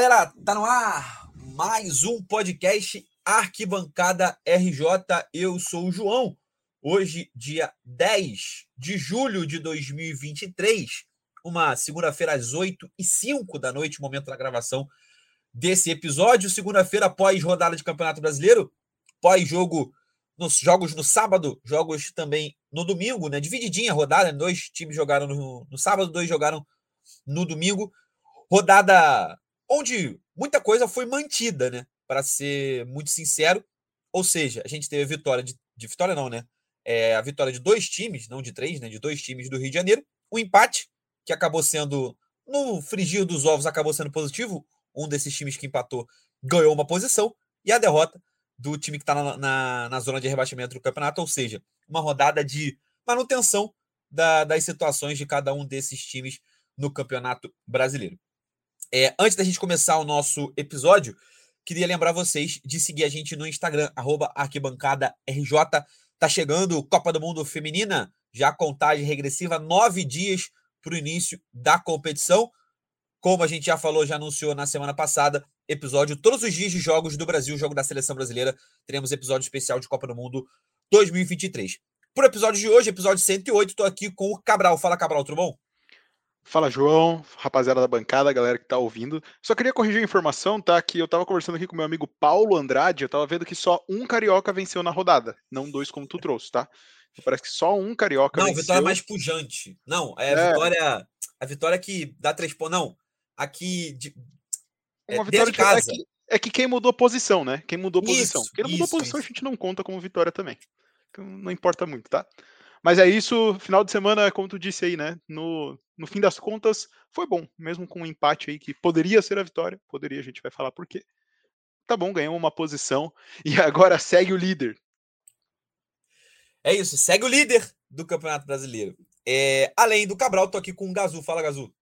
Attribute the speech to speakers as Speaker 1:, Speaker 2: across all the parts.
Speaker 1: Galera, tá no ar mais um podcast Arquibancada RJ. Eu sou o João. Hoje, dia 10 de julho de 2023, uma segunda-feira às 8 e 5 da noite, momento da gravação desse episódio. Segunda-feira, após rodada de Campeonato Brasileiro, pós-jogo nos jogos no sábado, jogos também no domingo, né? Divididinha a rodada, dois times jogaram no, no sábado, dois jogaram no domingo. Rodada onde muita coisa foi mantida, né? Para ser muito sincero. Ou seja, a gente teve a vitória de, de vitória, não, né? É, a vitória de dois times, não de três, né? De dois times do Rio de Janeiro. Um empate, que acabou sendo, no frigir dos ovos, acabou sendo positivo. Um desses times que empatou ganhou uma posição. E a derrota do time que está na, na, na, zona de rebaixamento do campeonato, ou seja, uma rodada de manutenção da, das situações de cada um desses times no campeonato brasileiro. É, antes da gente começar o nosso episódio, queria lembrar vocês de seguir a gente no Instagram, arquibancada RJ. Tá chegando Copa do Mundo Feminina, já contagem regressiva, nove dias para o início da competição. Como a gente já falou, já anunciou na semana passada, episódio todos os dias de jogos do Brasil, jogo da seleção brasileira. Teremos episódio especial de Copa do Mundo 2023. Por episódio de hoje, episódio 108, estou aqui com o Cabral. Fala, Cabral, tudo bom?
Speaker 2: Fala, João, rapaziada da bancada, galera que tá ouvindo. Só queria corrigir a informação, tá? Que eu tava conversando aqui com meu amigo Paulo Andrade, eu tava vendo que só um carioca venceu na rodada, não dois como tu trouxe, tá? Então, parece que só um carioca
Speaker 1: não,
Speaker 2: venceu.
Speaker 1: Não, vitória mais pujante. Não, é a é. vitória. A vitória que dá três pontos. Não, aqui. De,
Speaker 2: é, Uma vitória de casa. É que, é que, quem mudou posição, né? Quem mudou posição. Isso, quem não mudou isso, posição, isso. a gente não conta como vitória também. Então, não importa muito, tá? Mas é isso, final de semana, como tu disse aí, né? No, no fim das contas, foi bom, mesmo com um empate aí que poderia ser a vitória, poderia, a gente vai falar por quê. Tá bom, ganhou uma posição e agora segue o líder.
Speaker 1: É isso, segue o líder do Campeonato Brasileiro. É, além do Cabral, tô aqui com o Gazu. Fala, Gazu.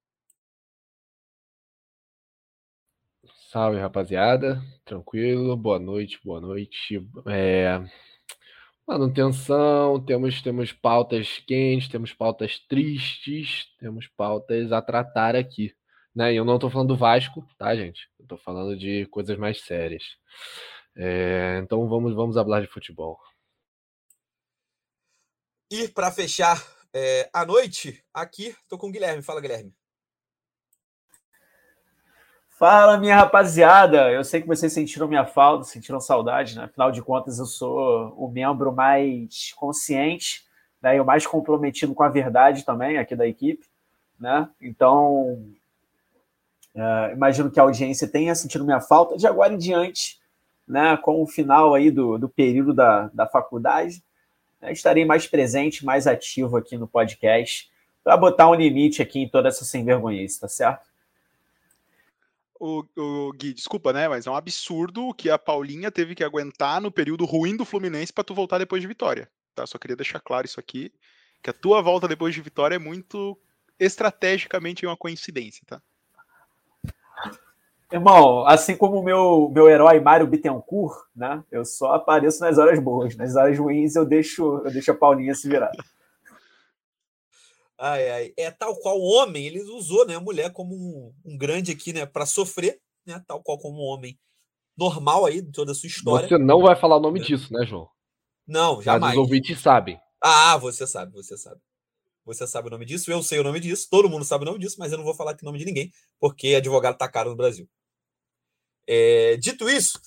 Speaker 3: Salve, rapaziada. Tranquilo, boa noite, boa noite. É, Manutenção, temos, temos pautas quentes, temos pautas tristes, temos pautas a tratar aqui. Né? E eu não estou falando do Vasco, tá, gente? Estou falando de coisas mais sérias. É, então vamos, vamos falar de futebol.
Speaker 1: E para fechar é, a noite, aqui estou com o Guilherme. Fala, Guilherme.
Speaker 4: Fala, minha rapaziada! Eu sei que vocês sentiram minha falta, sentiram saudade, né? Afinal de contas, eu sou o membro mais consciente né? e o mais comprometido com a verdade também aqui da equipe, né? Então, uh, imagino que a audiência tenha sentido minha falta. De agora em diante, né? Com o final aí do, do período da, da faculdade, né? estarei mais presente, mais ativo aqui no podcast para botar um limite aqui em toda essa sem vergonha, tá certo?
Speaker 2: O, o Gui, desculpa, né? Mas é um absurdo que a Paulinha teve que aguentar no período ruim do Fluminense para tu voltar depois de vitória. Tá? Só queria deixar claro isso aqui, que a tua volta depois de vitória é muito estrategicamente uma coincidência, tá?
Speaker 4: Irmão, assim como o meu, meu herói Mário Bittencourt, né? Eu só apareço nas horas boas. Nas horas ruins eu deixo, eu deixo a Paulinha se virar.
Speaker 1: Ai, ai. É tal qual o homem, ele usou né, a mulher como um, um grande aqui, né, para sofrer, né, tal qual como um homem normal aí, de toda a sua história.
Speaker 3: Você não vai falar o nome né? disso, né, João?
Speaker 1: Não, jamais.
Speaker 3: Mas os ouvintes sabem.
Speaker 1: Ah, você sabe, você sabe. Você sabe o nome disso, eu sei o nome disso, todo mundo sabe o nome disso, mas eu não vou falar aqui o nome de ninguém, porque advogado tá caro no Brasil. É, dito isso,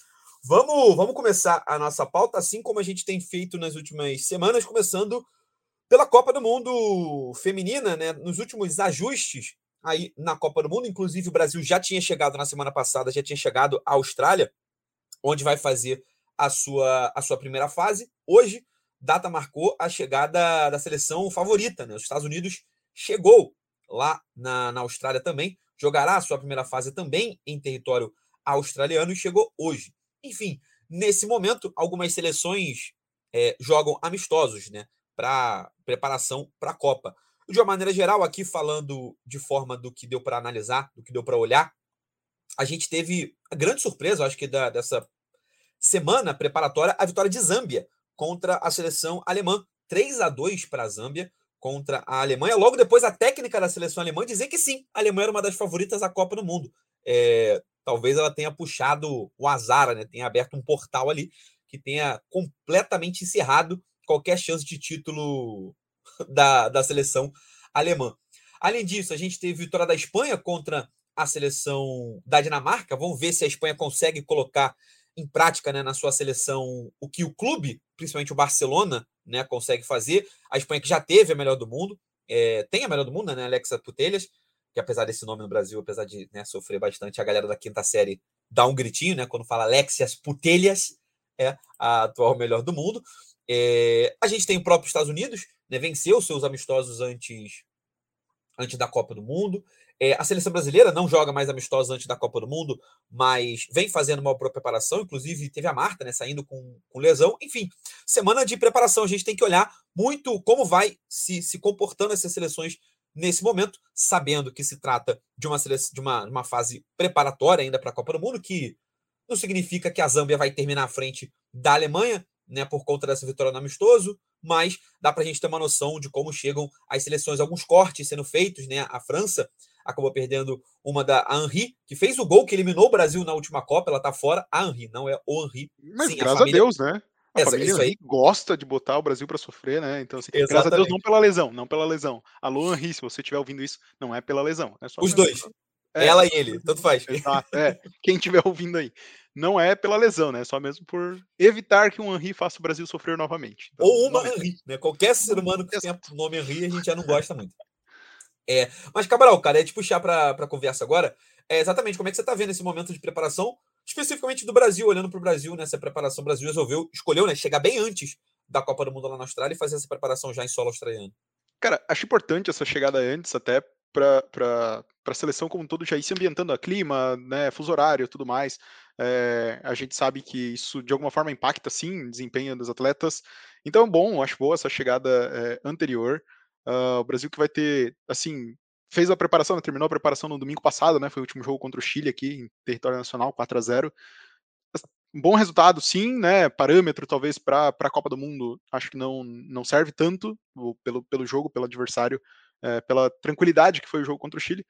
Speaker 1: vamos, vamos começar a nossa pauta, assim como a gente tem feito nas últimas semanas, começando pela Copa do Mundo feminina, né? Nos últimos ajustes aí na Copa do Mundo, inclusive o Brasil já tinha chegado na semana passada, já tinha chegado à Austrália, onde vai fazer a sua, a sua primeira fase. Hoje, data marcou a chegada da seleção favorita, né? Os Estados Unidos chegou lá na, na Austrália também, jogará a sua primeira fase também em território australiano e chegou hoje. Enfim, nesse momento, algumas seleções é, jogam amistosos, né? Para preparação para a Copa. De uma maneira geral, aqui falando de forma do que deu para analisar, do que deu para olhar, a gente teve a grande surpresa, acho que da, dessa semana preparatória, a vitória de Zâmbia contra a seleção alemã. 3 a 2 para a Zâmbia contra a Alemanha. Logo depois, a técnica da seleção alemã dizer que sim, a Alemanha era uma das favoritas à Copa do Mundo. É, talvez ela tenha puxado o azar, né? Tenha aberto um portal ali que tenha completamente encerrado qualquer chance de título da, da seleção alemã. Além disso, a gente teve vitória da Espanha contra a seleção da Dinamarca. Vamos ver se a Espanha consegue colocar em prática né, na sua seleção o que o clube, principalmente o Barcelona, né, consegue fazer. A Espanha que já teve a melhor do mundo, é, tem a melhor do mundo, né, Alexa Putelhas, que apesar desse nome no Brasil, apesar de né, sofrer bastante, a galera da quinta série dá um gritinho, né, quando fala Alexias Putelhas, é a atual melhor do mundo. É, a gente tem o próprio Estados Unidos, né, venceu seus amistosos antes, antes da Copa do Mundo. É, a seleção brasileira não joga mais amistosa antes da Copa do Mundo, mas vem fazendo uma boa preparação. Inclusive, teve a Marta né, saindo com, com lesão. Enfim, semana de preparação. A gente tem que olhar muito como vai se, se comportando essas seleções nesse momento, sabendo que se trata de uma, de uma, uma fase preparatória ainda para a Copa do Mundo, que não significa que a Zâmbia vai terminar à frente da Alemanha, né, por conta dessa vitória no amistoso, mas dá para a gente ter uma noção de como chegam as seleções, alguns cortes sendo feitos, né? A França acabou perdendo uma da Henri, que fez o gol que eliminou o Brasil na última Copa, ela tá fora. A Henri, não é o Henri.
Speaker 2: Mas Sim, graças a, família... a Deus, né? A Essa, isso aí gosta de botar o Brasil para sofrer, né? Então, assim, graças a Deus, não pela lesão, não pela lesão. Alô, Henri, se você estiver ouvindo isso, não é pela lesão. É
Speaker 1: Os dois. É, Ela e ele, tanto faz.
Speaker 2: Exato, é. Quem estiver ouvindo aí. Não é pela lesão, né? Só mesmo por evitar que um Henri faça o Brasil sofrer novamente.
Speaker 1: Então, Ou uma Henri, né? Qualquer ser humano que tenha o nome Henri, a gente já não gosta muito. É, mas, Cabral, cara, é te puxar para a conversa agora. É exatamente como é que você está vendo esse momento de preparação, especificamente do Brasil, olhando para o Brasil, nessa né, preparação. O Brasil resolveu, escolheu, né, chegar bem antes da Copa do Mundo lá na Austrália e fazer essa preparação já em solo australiano.
Speaker 2: Cara, acho importante essa chegada antes, até para a seleção como um todo já ir se ambientando a clima, né, fuso horário tudo mais. É, a gente sabe que isso de alguma forma impacta sim desempenho dos atletas. Então, bom, acho boa essa chegada é, anterior. Uh, o Brasil que vai ter, assim, fez a preparação, né, terminou a preparação no domingo passado, né? Foi o último jogo contra o Chile aqui em território nacional, 4 a 0 um bom resultado, sim, né? Parâmetro, talvez, para a Copa do Mundo, acho que não, não serve tanto pelo, pelo jogo, pelo adversário, é, pela tranquilidade que foi o jogo contra o Chile.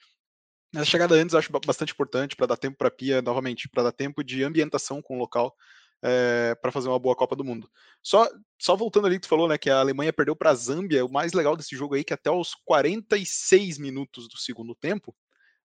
Speaker 2: A chegada antes acho bastante importante para dar tempo para a Pia, novamente, para dar tempo de ambientação com o local é, eh, para fazer uma boa Copa do Mundo. Só, só voltando ali que tu falou, né, que a Alemanha perdeu para a Zâmbia, o mais legal desse jogo aí é que até os 46 minutos do segundo tempo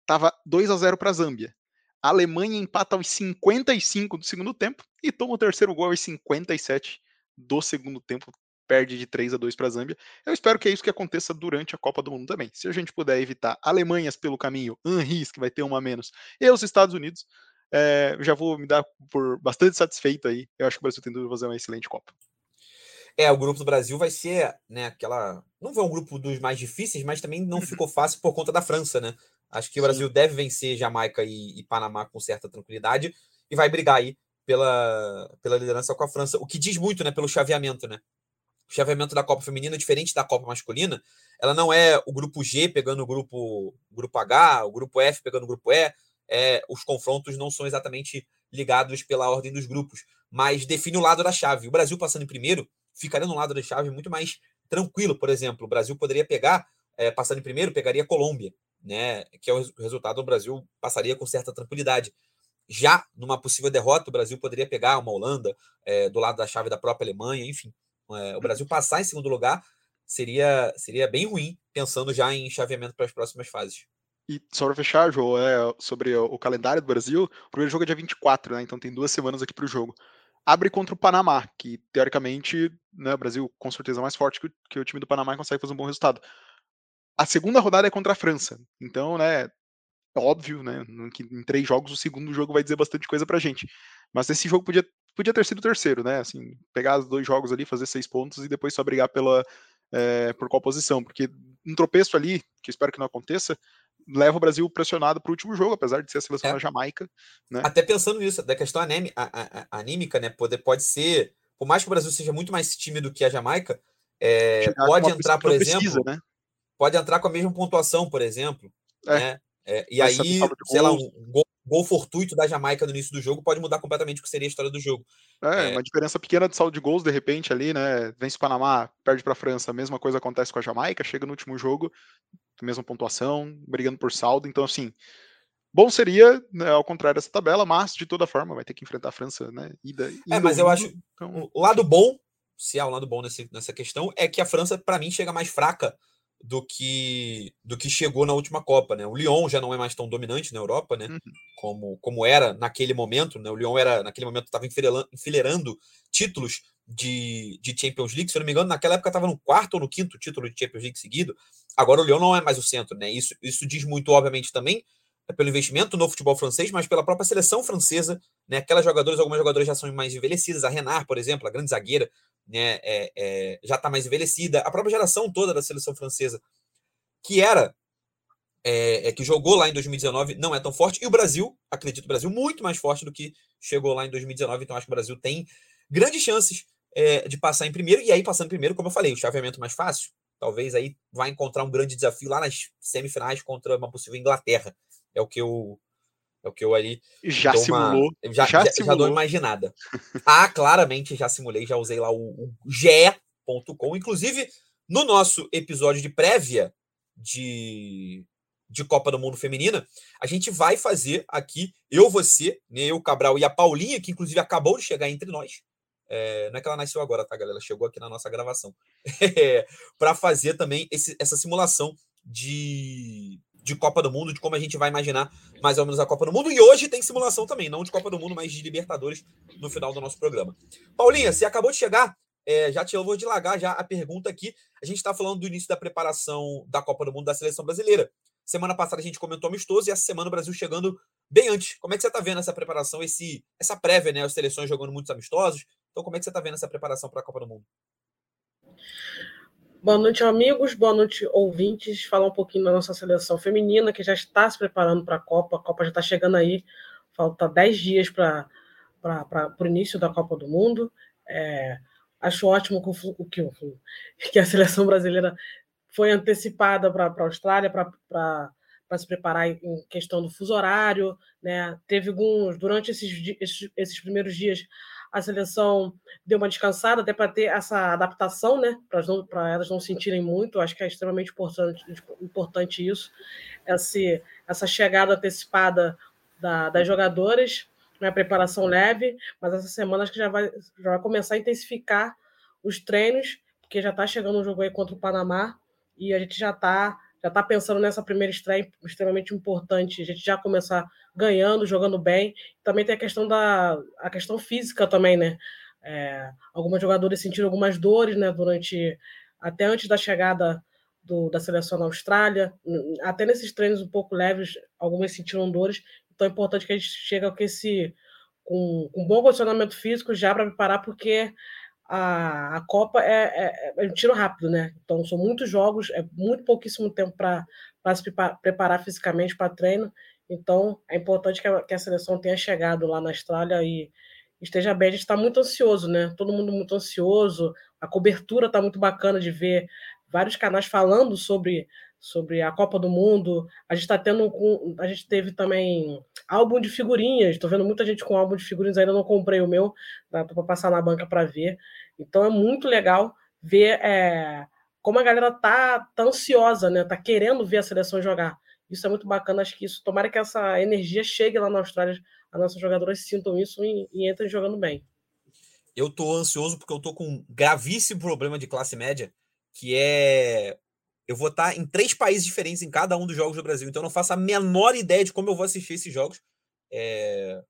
Speaker 2: tava 2 a 0 para a Zâmbia. A Alemanha empata aos 55 do segundo tempo e toma o terceiro gol aos 57 do segundo tempo, perde de 3 a 2 para a Zâmbia. Eu espero que é isso que aconteça durante a Copa do Mundo também. Se a gente puder evitar Alemanhas pelo caminho, Henris, que vai ter uma a menos, e os Estados Unidos, é, já vou me dar por bastante satisfeito aí. Eu acho que o Brasil tem tudo fazer uma excelente Copa.
Speaker 1: É, o grupo do Brasil vai ser, né, aquela. Não foi um grupo dos mais difíceis, mas também não uhum. ficou fácil por conta da França, né? Acho que o Brasil deve vencer Jamaica e, e, Panamá com certa tranquilidade e vai brigar aí pela, pela liderança com a França, o que diz muito, né, pelo chaveamento, né? Chaveamento da Copa Feminina, diferente da Copa Masculina, ela não é o grupo G pegando o grupo, grupo H, o grupo F pegando o grupo E, é, os confrontos não são exatamente ligados pela ordem dos grupos, mas define o lado da chave. O Brasil passando em primeiro ficaria no lado da chave muito mais tranquilo, por exemplo. O Brasil poderia pegar, é, passando em primeiro, pegaria a Colômbia, né? Que é o resultado, o Brasil passaria com certa tranquilidade. Já numa possível derrota, o Brasil poderia pegar uma Holanda é, do lado da chave da própria Alemanha, enfim. É, o Brasil passar em segundo lugar seria, seria bem ruim, pensando já em chaveamento para as próximas fases.
Speaker 2: E só para fechar, João, é, sobre o calendário do Brasil, o primeiro jogo é dia 24, né? Então tem duas semanas aqui para o jogo. Abre contra o Panamá, que teoricamente né, o Brasil com certeza é mais forte que o, que o time do Panamá consegue fazer um bom resultado. A segunda rodada é contra a França. Então, né, é óbvio, né? Que em três jogos o segundo jogo vai dizer bastante coisa pra gente. Mas esse jogo podia, podia ter sido o terceiro, né? Assim, pegar os dois jogos ali, fazer seis pontos e depois só brigar pela, é, por qual posição. Porque um tropeço ali, que espero que não aconteça, leva o Brasil pressionado para o último jogo, apesar de ser a seleção é. da Jamaica. Né?
Speaker 1: Até pensando nisso, da questão anímica, né? Pode, pode ser, por mais que o Brasil seja muito mais tímido que a Jamaica, é, pode entrar, por exemplo, pesquisa, né? pode entrar com a mesma pontuação, por exemplo. É. Né? É, e aí, sei lá, um gol, gol, fortuito da Jamaica no início do jogo pode mudar completamente o que seria a história do jogo.
Speaker 2: É, é, uma diferença pequena de saldo de gols, de repente, ali, né? Vence o Panamá, perde para a França, a mesma coisa acontece com a Jamaica, chega no último jogo, mesma pontuação, brigando por saldo. Então, assim, Bom seria, né, ao contrário dessa tabela, mas de toda forma vai ter que enfrentar a França, né?
Speaker 1: Ida, é, mas eu acho então... o lado bom, se há um lado bom nesse, nessa questão, é que a França, para mim, chega mais fraca do que do que chegou na última Copa, né? O Lyon já não é mais tão dominante na Europa, né? Uhum. Como, como era naquele momento, né? O Lyon era naquele momento estava enfileirando títulos de, de Champions League, se eu não me engano, naquela época estava no quarto ou no quinto título de Champions League seguido. Agora o Lyon não é mais o centro, né? Isso, isso diz muito, obviamente, também pelo investimento no futebol francês, mas pela própria seleção francesa, né? Aquelas jogadoras, algumas jogadoras já são mais envelhecidas, a Renard, por exemplo, a grande zagueira, né? É, é, já está mais envelhecida, a própria geração toda da seleção francesa, que era é, é, que jogou lá em 2019 não é tão forte. E o Brasil, acredito, o Brasil muito mais forte do que chegou lá em 2019. Então acho que o Brasil tem grandes chances é, de passar em primeiro. E aí, passando em primeiro, como eu falei, o chaveamento mais fácil, talvez aí vai encontrar um grande desafio lá nas semifinais contra uma possível Inglaterra. É o que eu. É o que eu ali.
Speaker 2: Já simulou.
Speaker 1: Uma, já, já, já, simulou. já dou imaginada. ah, claramente já simulei, já usei lá o, o ge.com. Inclusive, no nosso episódio de prévia de, de Copa do Mundo Feminina, a gente vai fazer aqui, eu, você, né, eu, Cabral e a Paulinha, que inclusive acabou de chegar entre nós. É, não é que ela nasceu agora, tá, galera? Ela chegou aqui na nossa gravação. É, para fazer também esse, essa simulação de, de Copa do Mundo, de como a gente vai imaginar mais ou menos a Copa do Mundo. E hoje tem simulação também, não de Copa do Mundo, mas de Libertadores no final do nosso programa. Paulinha, você acabou de chegar, é, já te eu vou dilagar já a pergunta aqui. A gente está falando do início da preparação da Copa do Mundo da seleção brasileira. Semana passada a gente comentou amistoso e essa semana o Brasil chegando bem antes. Como é que você está vendo essa preparação, esse, essa prévia, né? As seleções jogando muitos amistosos. Então, como é que você está vendo essa preparação para a Copa do Mundo?
Speaker 5: Boa noite, amigos. Boa noite, ouvintes. Falar um pouquinho da nossa seleção feminina, que já está se preparando para a Copa. A Copa já está chegando aí. Falta 10 dias para o início da Copa do Mundo. É, acho ótimo que, que, que a seleção brasileira foi antecipada para a Austrália para se preparar em questão do fuso horário. Né? Teve alguns, durante esses, esses, esses primeiros dias, a seleção deu uma descansada, até para ter essa adaptação, né? para elas não sentirem muito. Acho que é extremamente importante, importante isso, esse, essa chegada antecipada da, das jogadoras, né? preparação leve, mas essa semana acho que já vai, já vai começar a intensificar os treinos, porque já está chegando um jogo aí contra o Panamá e a gente já está já tá pensando nessa primeira estreia extremamente importante, a gente já começar ganhando, jogando bem. Também tem a questão da a questão física também, né? É, algumas jogadoras sentiram algumas dores, né, durante até antes da chegada do, da seleção na Austrália, até nesses treinos um pouco leves, algumas sentiram dores. Então é importante que a gente chegue com esse com, com bom condicionamento físico já para preparar, porque a, a Copa é, é, é, um tiro rápido, né? Então são muitos jogos, é muito pouquíssimo tempo para se preparar fisicamente para treino. Então é importante que a, que a, seleção tenha chegado lá na Austrália e esteja bem. A gente está muito ansioso, né? Todo mundo muito ansioso. A cobertura está muito bacana de ver vários canais falando sobre sobre a Copa do Mundo. A gente está tendo a gente teve também álbum de figurinhas. Estou vendo muita gente com álbum de figurinhas. Ainda não comprei o meu, para passar na banca para ver. Então é muito legal ver é, como a galera tá, tá ansiosa, né? Tá querendo ver a seleção jogar. Isso é muito bacana. Acho que isso, tomara que essa energia chegue lá na Austrália, as nossas jogadoras sintam isso e, e entrem jogando bem.
Speaker 1: Eu tô ansioso porque eu tô com um gravíssimo problema de classe média, que é eu vou estar em três países diferentes em cada um dos jogos do Brasil, então eu não faço a menor ideia de como eu vou assistir esses jogos. É...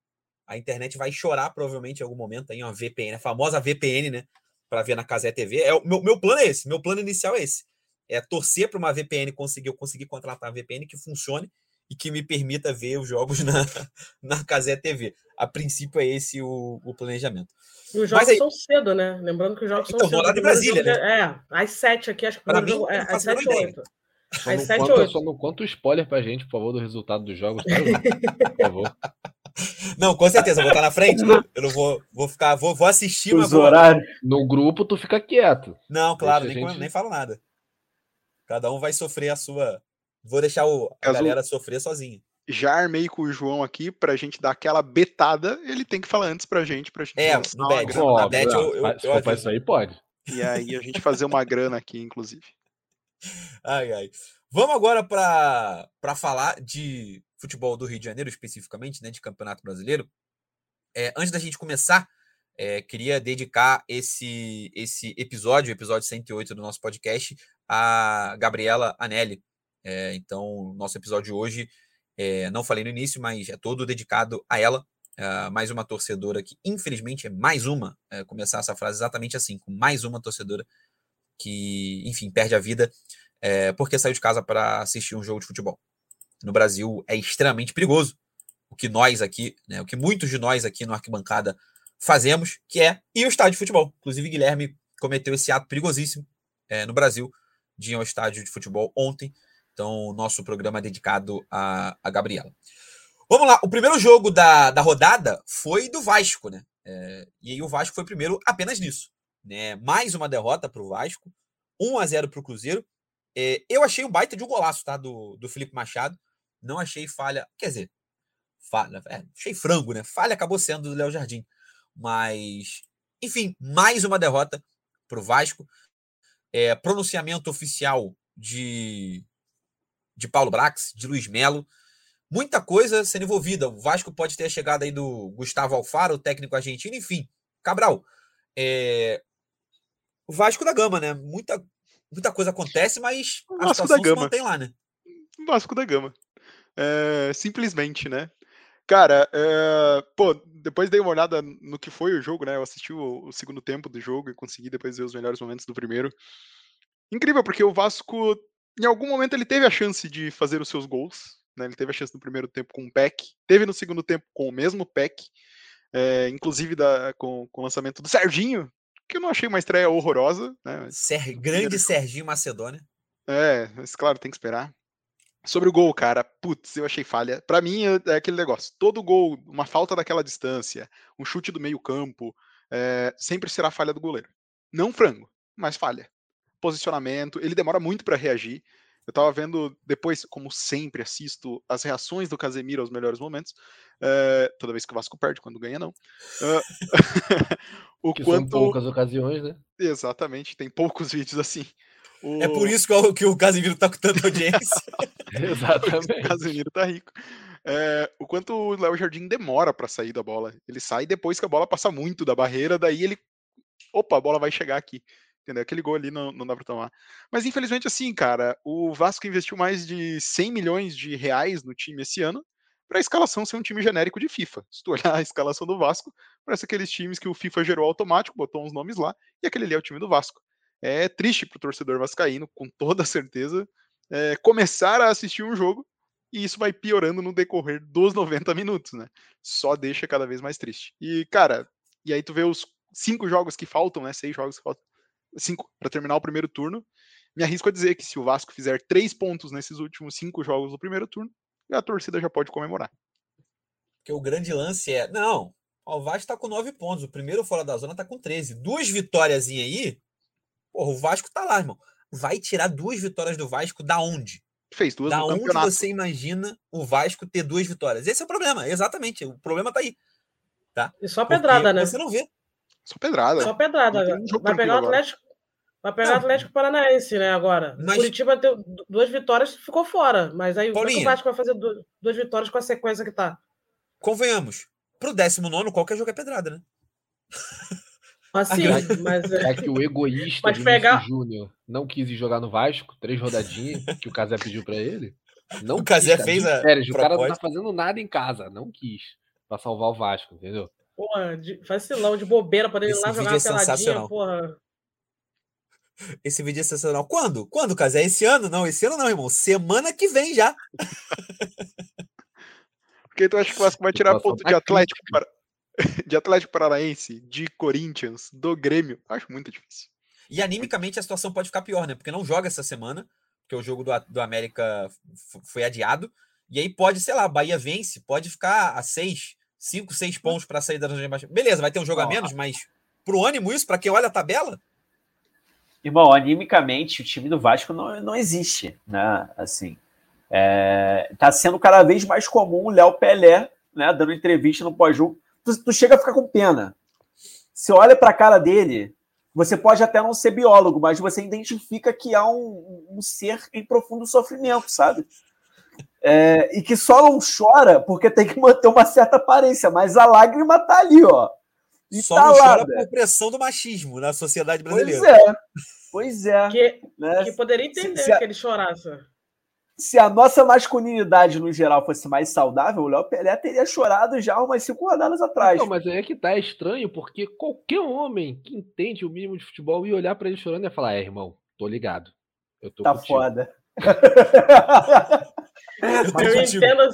Speaker 1: A internet vai chorar provavelmente em algum momento aí, uma VPN, a famosa VPN, né? Para ver na Casé TV. É, o meu, meu plano é esse, meu plano inicial é esse. É torcer para uma VPN conseguir, eu conseguir contratar uma VPN que funcione e que me permita ver os jogos na, na Casé TV. A princípio é esse o, o planejamento.
Speaker 5: E os jogos aí... são cedo, né? Lembrando que os jogos então,
Speaker 1: são cedo. de Brasília, né?
Speaker 5: É, às sete aqui, acho que
Speaker 1: o jogo é às sete ou oito.
Speaker 3: Às sete ou oito. Só não conta o spoiler pra gente, por favor, do resultado dos jogos, tá? por favor.
Speaker 1: Não, com certeza, eu vou estar na frente. Eu não vou, vou ficar, vou, vou assistir,
Speaker 3: Os horários. No grupo, tu fica quieto.
Speaker 1: Não, claro, nem, gente... nem falo nada. Cada um vai sofrer a sua. Vou deixar o, a Caso... galera sofrer sozinha
Speaker 2: já armei com o João aqui pra gente dar aquela betada, ele tem que falar antes pra gente, pra gente
Speaker 1: É, no bet, na bet eu, eu,
Speaker 3: eu, eu isso aí pode.
Speaker 2: E aí a gente fazer uma grana aqui, inclusive.
Speaker 1: Ai, ai. Vamos agora para falar de futebol do Rio de Janeiro, especificamente, né, de Campeonato Brasileiro. É, antes da gente começar, é, queria dedicar esse, esse episódio, episódio 108 do nosso podcast, a Gabriela Anelli. É, então, nosso episódio hoje, é, não falei no início, mas é todo dedicado a ela. É, mais uma torcedora que, infelizmente, é mais uma, é, começar essa frase exatamente assim, com mais uma torcedora que, enfim, perde a vida é, porque saiu de casa para assistir um jogo de futebol. No Brasil é extremamente perigoso. O que nós aqui, né, o que muitos de nós aqui no Arquibancada fazemos, que é ir ao estádio de futebol. Inclusive, Guilherme cometeu esse ato perigosíssimo é, no Brasil de ir ao estádio de futebol ontem. Então, nosso programa é dedicado a, a Gabriela. Vamos lá, o primeiro jogo da, da rodada foi do Vasco, né? É, e aí o Vasco foi primeiro apenas nisso. Né? Mais uma derrota para o Vasco, 1 a 0 para o Cruzeiro. É, eu achei um baita de um golaço tá, do, do Felipe Machado. Não achei falha, quer dizer, falha, é, achei frango, né? Falha acabou sendo do Léo Jardim. Mas, enfim, mais uma derrota para o Vasco. É, pronunciamento oficial de, de Paulo Brax, de Luiz Melo. Muita coisa sendo envolvida. O Vasco pode ter a chegada aí do Gustavo Alfaro, o técnico argentino, enfim. Cabral, é, o Vasco da Gama, né? Muita, muita coisa acontece, mas
Speaker 2: a Vasco
Speaker 1: da
Speaker 2: Gama.
Speaker 1: se mantém lá, né?
Speaker 2: Vasco da Gama. É, simplesmente, né? Cara, é, pô, depois dei uma olhada no que foi o jogo, né? Eu assisti o, o, segundo tempo do jogo e consegui depois ver os melhores momentos do primeiro. Incrível, porque o Vasco, em algum momento, ele teve a chance de fazer os seus gols. Né? Ele teve a chance no primeiro tempo com o Peck, teve no segundo tempo com o mesmo Peck, é, inclusive da, com, com o lançamento do Serginho, que eu não achei uma estreia horrorosa. Né?
Speaker 1: Ser, grande Serginho Macedônia.
Speaker 2: É, mas claro, tem que esperar. Sobre o gol, cara, putz, eu achei falha. Para mim é, aquele negócio: todo gol, uma falta daquela distância, um chute do meio-campo, é, sempre será falha do goleiro. Não frango, mas falha. Posicionamento, ele demora muito para reagir. Eu tava vendo depois, como sempre, assisto as reações do Casemiro aos melhores momentos. É, toda vez que o Vasco perde, quando ganha, não. Uh,
Speaker 3: o que quanto... são poucas ocasiões, né?
Speaker 2: Exatamente, tem poucos vídeos assim.
Speaker 1: O... É por isso que o, que o Casemiro tá com tanta audiência.
Speaker 3: Exatamente.
Speaker 2: o Casemiro tá rico. É, o quanto o Léo Jardim demora para sair da bola. Ele sai depois que a bola passa muito da barreira, daí ele. Opa, a bola vai chegar aqui. Entendeu? Aquele gol ali não, não dá pra tomar. Mas infelizmente, assim, cara, o Vasco investiu mais de 100 milhões de reais no time esse ano para a escalação ser um time genérico de FIFA. Se tu olhar a escalação do Vasco, parece aqueles times que o FIFA gerou automático, botou uns nomes lá, e aquele ali é o time do Vasco é triste para o torcedor vascaíno, com toda certeza, é, começar a assistir um jogo e isso vai piorando no decorrer dos 90 minutos, né? Só deixa cada vez mais triste. E, cara, e aí tu vê os cinco jogos que faltam, né? Seis jogos que faltam, cinco para terminar o primeiro turno. Me arrisco a dizer que se o Vasco fizer três pontos nesses últimos cinco jogos do primeiro turno, a torcida já pode comemorar.
Speaker 1: Porque o grande lance é, não, o Vasco tá com nove pontos, o primeiro fora da zona tá com 13. Duas vitórias aí, Porra, o Vasco tá lá, irmão. Vai tirar duas vitórias do Vasco da onde?
Speaker 2: Fez duas
Speaker 1: da
Speaker 2: no
Speaker 1: onde
Speaker 2: campeonato.
Speaker 1: você imagina o Vasco ter duas vitórias? Esse é o problema, exatamente. O problema tá aí. Tá?
Speaker 5: E só pedrada,
Speaker 1: Porque
Speaker 5: né?
Speaker 1: Você não vê.
Speaker 2: Só pedrada.
Speaker 5: Só pedrada. vai pegar o Atlético. Vai pegar o Atlético Paranaense, né? Agora. Mas... Curitiba deu duas vitórias ficou fora. Mas aí Paulinha, o Vasco vai fazer duas, duas vitórias com a sequência que tá.
Speaker 1: Convenhamos. Pro 19, qualquer jogo é pedrada, né?
Speaker 5: Assim, mas
Speaker 3: é... é que o egoísta
Speaker 5: pegar...
Speaker 3: Júnior não quis ir jogar no Vasco, três rodadinhas, que o Casé pediu para ele. Não
Speaker 1: o Casé fez a.
Speaker 3: Sério, o cara não tá fazendo nada em casa, não quis. Pra salvar o Vasco, entendeu?
Speaker 5: Porra, de vacilão, de bobeira, pra ele ir lá jogar é uma peladinha, porra.
Speaker 1: Esse vídeo é sensacional. Quando? Quando, Casé? Esse ano? Não, esse ano não, irmão. Semana que vem já.
Speaker 2: Porque tu acha que o Vasco vai tirar ponto de Atlético para, de Atlético Paranaense, de Corinthians, do Grêmio, acho muito difícil.
Speaker 1: E animicamente a situação pode ficar pior, né? Porque não joga essa semana, porque o jogo do, do América foi adiado. E aí pode, sei lá, Bahia vence, pode ficar a seis, cinco, seis pontos para sair da zona de baixo. Beleza, vai ter um jogo a menos, mas pro ânimo isso, para quem olha a tabela.
Speaker 4: Irmão, animicamente o time do Vasco não, não existe, né? Assim, é, tá sendo cada vez mais comum o Léo Pelé, né, dando entrevista no pós-jogo tu, tu chega a ficar com pena. Você olha para a cara dele, você pode até não ser biólogo, mas você identifica que há um, um ser em profundo sofrimento, sabe? É, e que só não chora porque tem que manter uma certa aparência, mas a lágrima tá ali, ó.
Speaker 1: E só tá não lá, chora por pressão do machismo na sociedade brasileira.
Speaker 4: Pois é, pois é.
Speaker 5: Que, né? que poderia entender se, se a, que ele chorasse.
Speaker 4: Se a nossa masculinidade, no geral, fosse mais saudável, o Léo Pelé teria chorado já umas cinco rodadas atrás.
Speaker 3: Não, mas aí é que tá é estranho, porque qualquer homem que entende o mínimo de futebol ia olhar para ele chorando e ia falar: É, irmão, tô ligado. Eu tô
Speaker 4: tá contigo. foda.
Speaker 5: eu, entendo,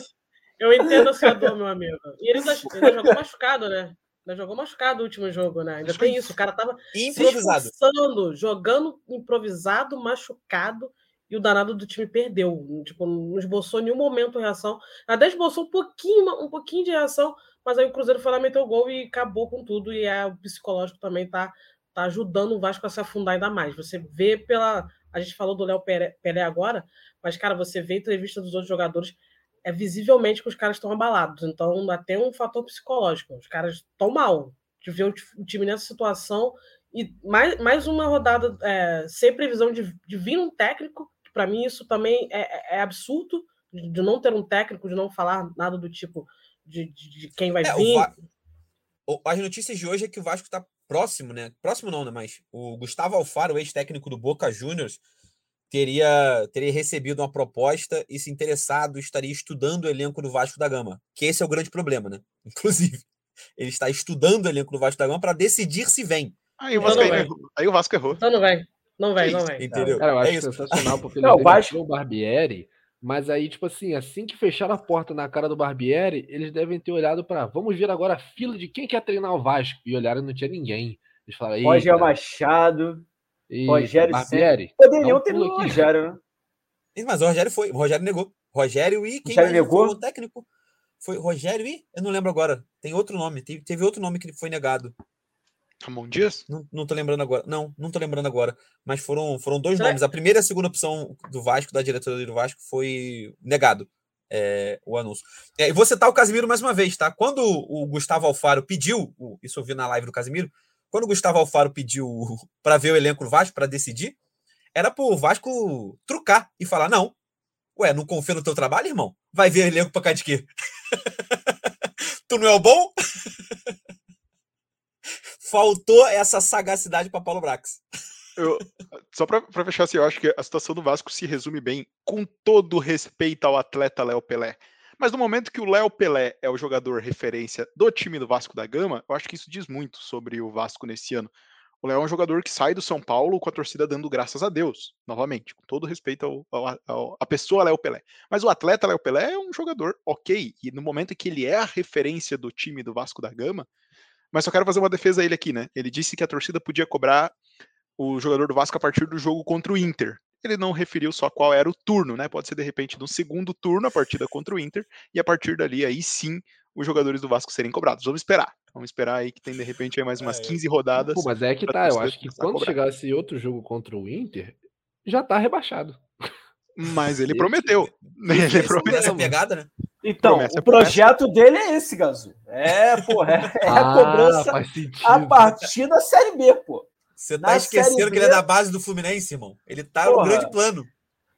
Speaker 5: eu entendo a sua dor, meu amigo. E ele ainda, jogou machucado, né? Ainda jogou machucado o último jogo, né? Ainda tem isso. O cara tava improvisado. se esforçando, jogando improvisado, machucado, e o danado do time perdeu. Tipo, não esboçou nenhum momento reação. Até esboçou um pouquinho, um pouquinho de reação, mas aí o Cruzeiro foi lá, meteu o gol e acabou com tudo. E é, o psicológico também tá, tá ajudando o Vasco a se afundar ainda mais. Você vê pela a gente falou do Léo Pelé agora, mas, cara, você vê a entrevista dos outros jogadores, é visivelmente que os caras estão abalados. Então, até um fator psicológico. Os caras estão mal de ver o time nessa situação. E mais, mais uma rodada é, sem previsão de, de vir um técnico, para mim isso também é, é, é absurdo, de, não ter um técnico, de não falar nada do tipo de, de, de quem vai é, vir.
Speaker 1: Va... As notícias de hoje é que o Vasco está próximo, né? Próximo não, né? Mas o Gustavo Alfaro, ex-técnico do Boca Juniors, teria, teria recebido uma proposta e se interessado estaria estudando o elenco do Vasco da Gama. Que esse é o grande problema, né? Inclusive, ele está estudando o elenco do Vasco da Gama para decidir se vem.
Speaker 2: Aí o Vasco, errou. Aí o Vasco errou.
Speaker 5: Então não vem. Não vem, não vem.
Speaker 3: Entendeu? Cara, eu acho é sensacional porque ele não, o Vasco... o Barbieri mas aí, tipo assim, assim que fecharam a porta na cara do Barbieri, eles devem ter olhado para vamos ver agora a fila de quem quer treinar o Vasco. E olharam e não tinha ninguém. Eles falaram,
Speaker 4: Roger Machado,
Speaker 3: Eita, Rogério
Speaker 4: Barbieri. Poderiam ter o Rogério, né?
Speaker 1: Mas o Rogério foi, o Rogério negou. Rogério e quem Rogério negou? Foi o técnico? Foi Rogério e? Eu não lembro agora. Tem outro nome. Teve, teve outro nome que foi negado.
Speaker 2: Ramon Dias?
Speaker 1: Não, não tô lembrando agora. Não, não tô lembrando agora. Mas foram, foram dois nomes. A primeira e a segunda opção do Vasco, da diretoria do Vasco, foi negado é, o anúncio. É, e vou citar o Casimiro mais uma vez, tá? Quando o Gustavo Alfaro pediu, isso eu vi na live do Casimiro, quando o Gustavo Alfaro pediu para ver o elenco do Vasco, para decidir, era pro Vasco trucar e falar: não, ué, não confia no teu trabalho, irmão? Vai ver elenco pra cá de quê? tu não é o bom? faltou essa sagacidade para Paulo Brax.
Speaker 2: Eu, só para fechar assim, eu acho que a situação do Vasco se resume bem, com todo respeito ao atleta Léo Pelé. Mas no momento que o Léo Pelé é o jogador referência do time do Vasco da Gama, eu acho que isso diz muito sobre o Vasco nesse ano. O Léo é um jogador que sai do São Paulo com a torcida dando graças a Deus, novamente, com todo respeito ao, ao, ao, à pessoa Léo Pelé. Mas o atleta Léo Pelé é um jogador ok, e no momento que ele é a referência do time do Vasco da Gama, mas só quero fazer uma defesa a ele aqui, né? Ele disse que a torcida podia cobrar o jogador do Vasco a partir do jogo contra o Inter. Ele não referiu só qual era o turno, né? Pode ser de repente no segundo turno a partida contra o Inter e a partir dali aí sim os jogadores do Vasco serem cobrados. Vamos esperar. Vamos esperar aí que tem de repente aí mais umas 15 é. rodadas.
Speaker 3: Pô, mas é que tá, eu acho que quando chegar esse outro jogo contra o Inter, já tá rebaixado.
Speaker 2: Mas ele prometeu. Ele
Speaker 1: prometeu. Essa pegada, né?
Speaker 4: Então, promessa, o projeto promessa. dele é esse, Gazu. É, porra, é, é ah, a cobrança a partir da Série B, pô.
Speaker 1: Você tá Na esquecendo que ele é da base do Fluminense, irmão. Ele tá porra, no grande plano.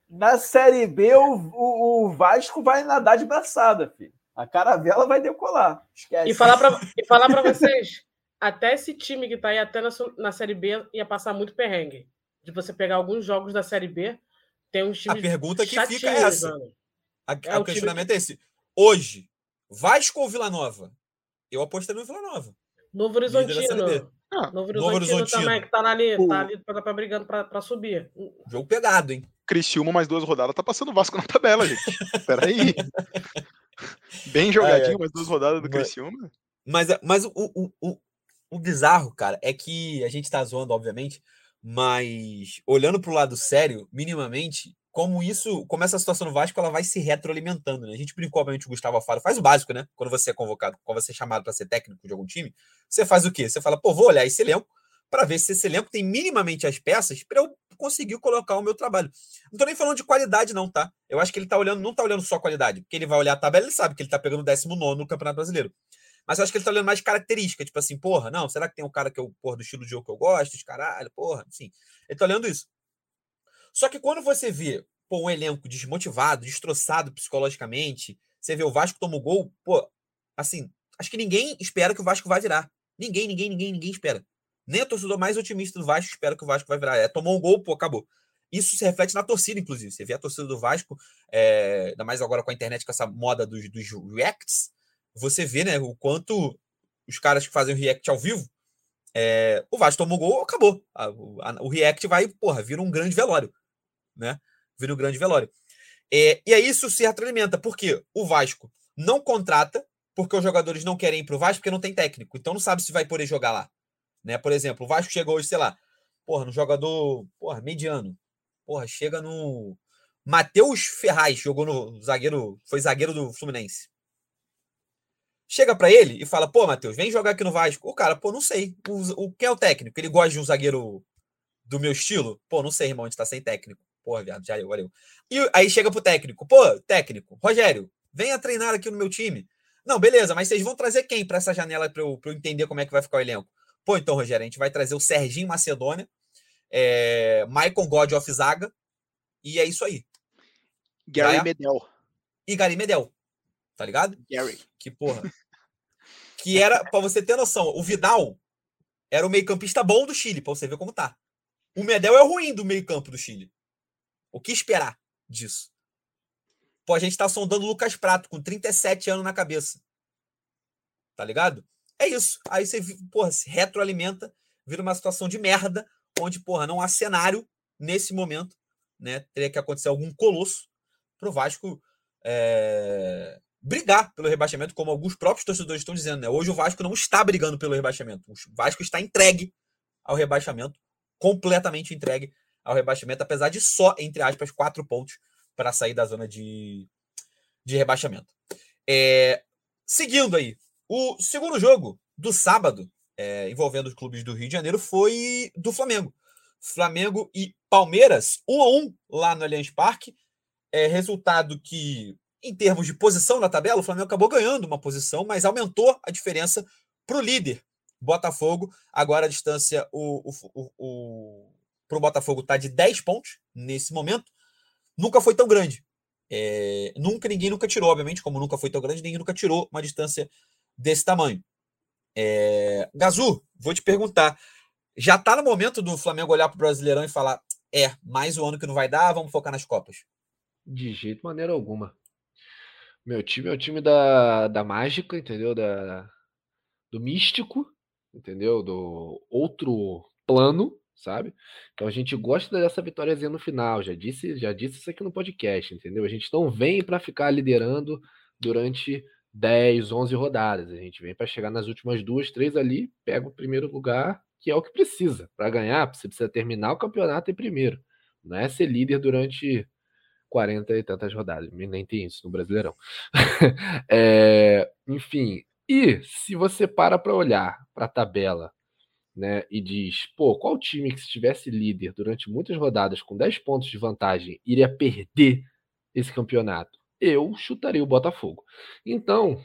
Speaker 4: Na Série B, o, o, o, Vasco vai nadar de braçada, filho. A caravela vai decolar. Esquece.
Speaker 5: E falar pra, e falar pra vocês, até esse time que tá aí até na, na Série B ia passar muito perrengue. De você pegar alguns jogos da Série B, tem uns times
Speaker 1: A pergunta que fica é essa. A, é o questionamento que... é esse Hoje, Vasco ou Vila Nova? Eu apostei no Vila Nova.
Speaker 5: Novo Horizontino. Ah, Novo Horizontino, Novo Horizontino também, que tá ali, o... tá ali pra, pra brigando pra, pra, subir.
Speaker 1: Jogo pegado, hein?
Speaker 2: Criciúma mais duas rodadas tá passando o Vasco na tabela, gente. Peraí. Bem jogadinho, é, é. mais duas rodadas do mas, Criciúma.
Speaker 1: Mas, mas o, o, o, o bizarro, cara, é que a gente tá zoando, obviamente, mas olhando pro lado sério, minimamente, como isso, como essa situação no Vasco, ela vai se retroalimentando, né? A gente brincou, obviamente, o Gustavo Afaro faz o básico, né? Quando você é convocado, quando você é chamado para ser técnico de algum time, você faz o quê? Você fala, pô, vou olhar esse elenco para ver se esse elenco tem minimamente as peças para eu conseguir colocar o meu trabalho. Não tô nem falando de qualidade, não, tá? Eu acho que ele tá olhando, não tá olhando só qualidade, porque ele vai olhar a tabela, ele sabe que ele tá pegando o 19 no Campeonato Brasileiro. Mas eu acho que ele tá olhando mais característica, tipo assim, porra, não, será que tem um cara que o porra do estilo de jogo que eu gosto, de caralho, porra, enfim. Ele tá olhando isso. Só que quando você vê pô, um elenco desmotivado, destroçado psicologicamente. Você vê o Vasco toma o gol, pô, assim, acho que ninguém espera que o Vasco vai virar. Ninguém, ninguém, ninguém, ninguém espera. Nem o torcedor mais otimista do Vasco espera que o Vasco vai virar. É, tomou um gol, pô, acabou. Isso se reflete na torcida, inclusive. Você vê a torcida do Vasco, é, ainda mais agora com a internet, com essa moda dos, dos reacts, você vê, né, o quanto os caras que fazem o react ao vivo, é, o Vasco tomou gol, acabou. A, a, o react vai, porra, vira um grande velório, né? Vira um grande velório. É, e aí isso se retroalimenta, porque o Vasco não contrata, porque os jogadores não querem ir pro Vasco, porque não tem técnico. Então não sabe se vai poder jogar lá. Né? Por exemplo, o Vasco chegou hoje, sei lá, porra, no jogador, porra, mediano. Porra, chega no. Matheus Ferraz jogou no zagueiro, foi zagueiro do Fluminense. Chega para ele e fala: pô, Matheus, vem jogar aqui no Vasco. O cara, pô, não sei. O, o, quem é o técnico? Ele gosta de um zagueiro do meu estilo? Pô, não sei, irmão, a gente tá sem técnico. Porra, viado, já valeu. E aí chega pro técnico: pô, técnico, Rogério, venha treinar aqui no meu time. Não, beleza, mas vocês vão trazer quem para essa janela para eu, eu entender como é que vai ficar o elenco? Pô, então, Rogério, a gente vai trazer o Serginho Macedônia, é, Michael God of Zaga, e é isso aí.
Speaker 2: Gary vai, Medel.
Speaker 1: E Gary Medel. Tá ligado?
Speaker 2: Gary.
Speaker 1: Que porra. Que era, para você ter noção, o Vidal era o meio-campista bom do Chile, para você ver como tá. O Medel é o ruim do meio-campo do Chile. O que esperar disso? Pô, a gente tá sondando o Lucas Prato com 37 anos na cabeça. Tá ligado? É isso. Aí você, porra, se retroalimenta, vira uma situação de merda, onde, porra, não há cenário nesse momento, né? Teria que acontecer algum colosso pro Vasco é, brigar pelo rebaixamento, como alguns próprios torcedores estão dizendo, né? Hoje o Vasco não está brigando pelo rebaixamento. O Vasco está entregue ao rebaixamento, completamente entregue ao rebaixamento, apesar de só, entre aspas, quatro pontos para sair da zona de, de rebaixamento. É, seguindo aí, o segundo jogo do sábado, é, envolvendo os clubes do Rio de Janeiro, foi do Flamengo. Flamengo e Palmeiras, um a um lá no Allianz Parque. É, resultado que, em termos de posição na tabela, o Flamengo acabou ganhando uma posição, mas aumentou a diferença para o líder, Botafogo. Agora a distância o, o, o, para o Botafogo está de 10 pontos nesse momento. Nunca foi tão grande. É, nunca, ninguém nunca tirou, obviamente, como nunca foi tão grande, ninguém nunca tirou uma distância desse tamanho. É... Gazu, vou te perguntar. Já está no momento do Flamengo olhar para o Brasileirão e falar: é, mais um ano que não vai dar, vamos focar nas Copas?
Speaker 3: De jeito maneira alguma. Meu time é o time da, da mágica, entendeu? Da, do místico, entendeu? Do outro plano, sabe? Então a gente gosta dessa vitóriazinha no final. Já disse, já disse isso aqui no podcast, entendeu? A gente não vem para ficar liderando durante 10, 11 rodadas. A gente vem para chegar nas últimas duas, três ali, pega o primeiro lugar, que é o que precisa. Para ganhar, você precisa terminar o campeonato em primeiro. Não é ser líder durante 40 e tantas rodadas. Nem tem isso no Brasileirão. é, enfim, e se você para para olhar para a tabela né, e diz, pô, qual time que se tivesse líder durante muitas rodadas com 10 pontos de vantagem iria perder esse campeonato? eu chutaria o Botafogo. Então,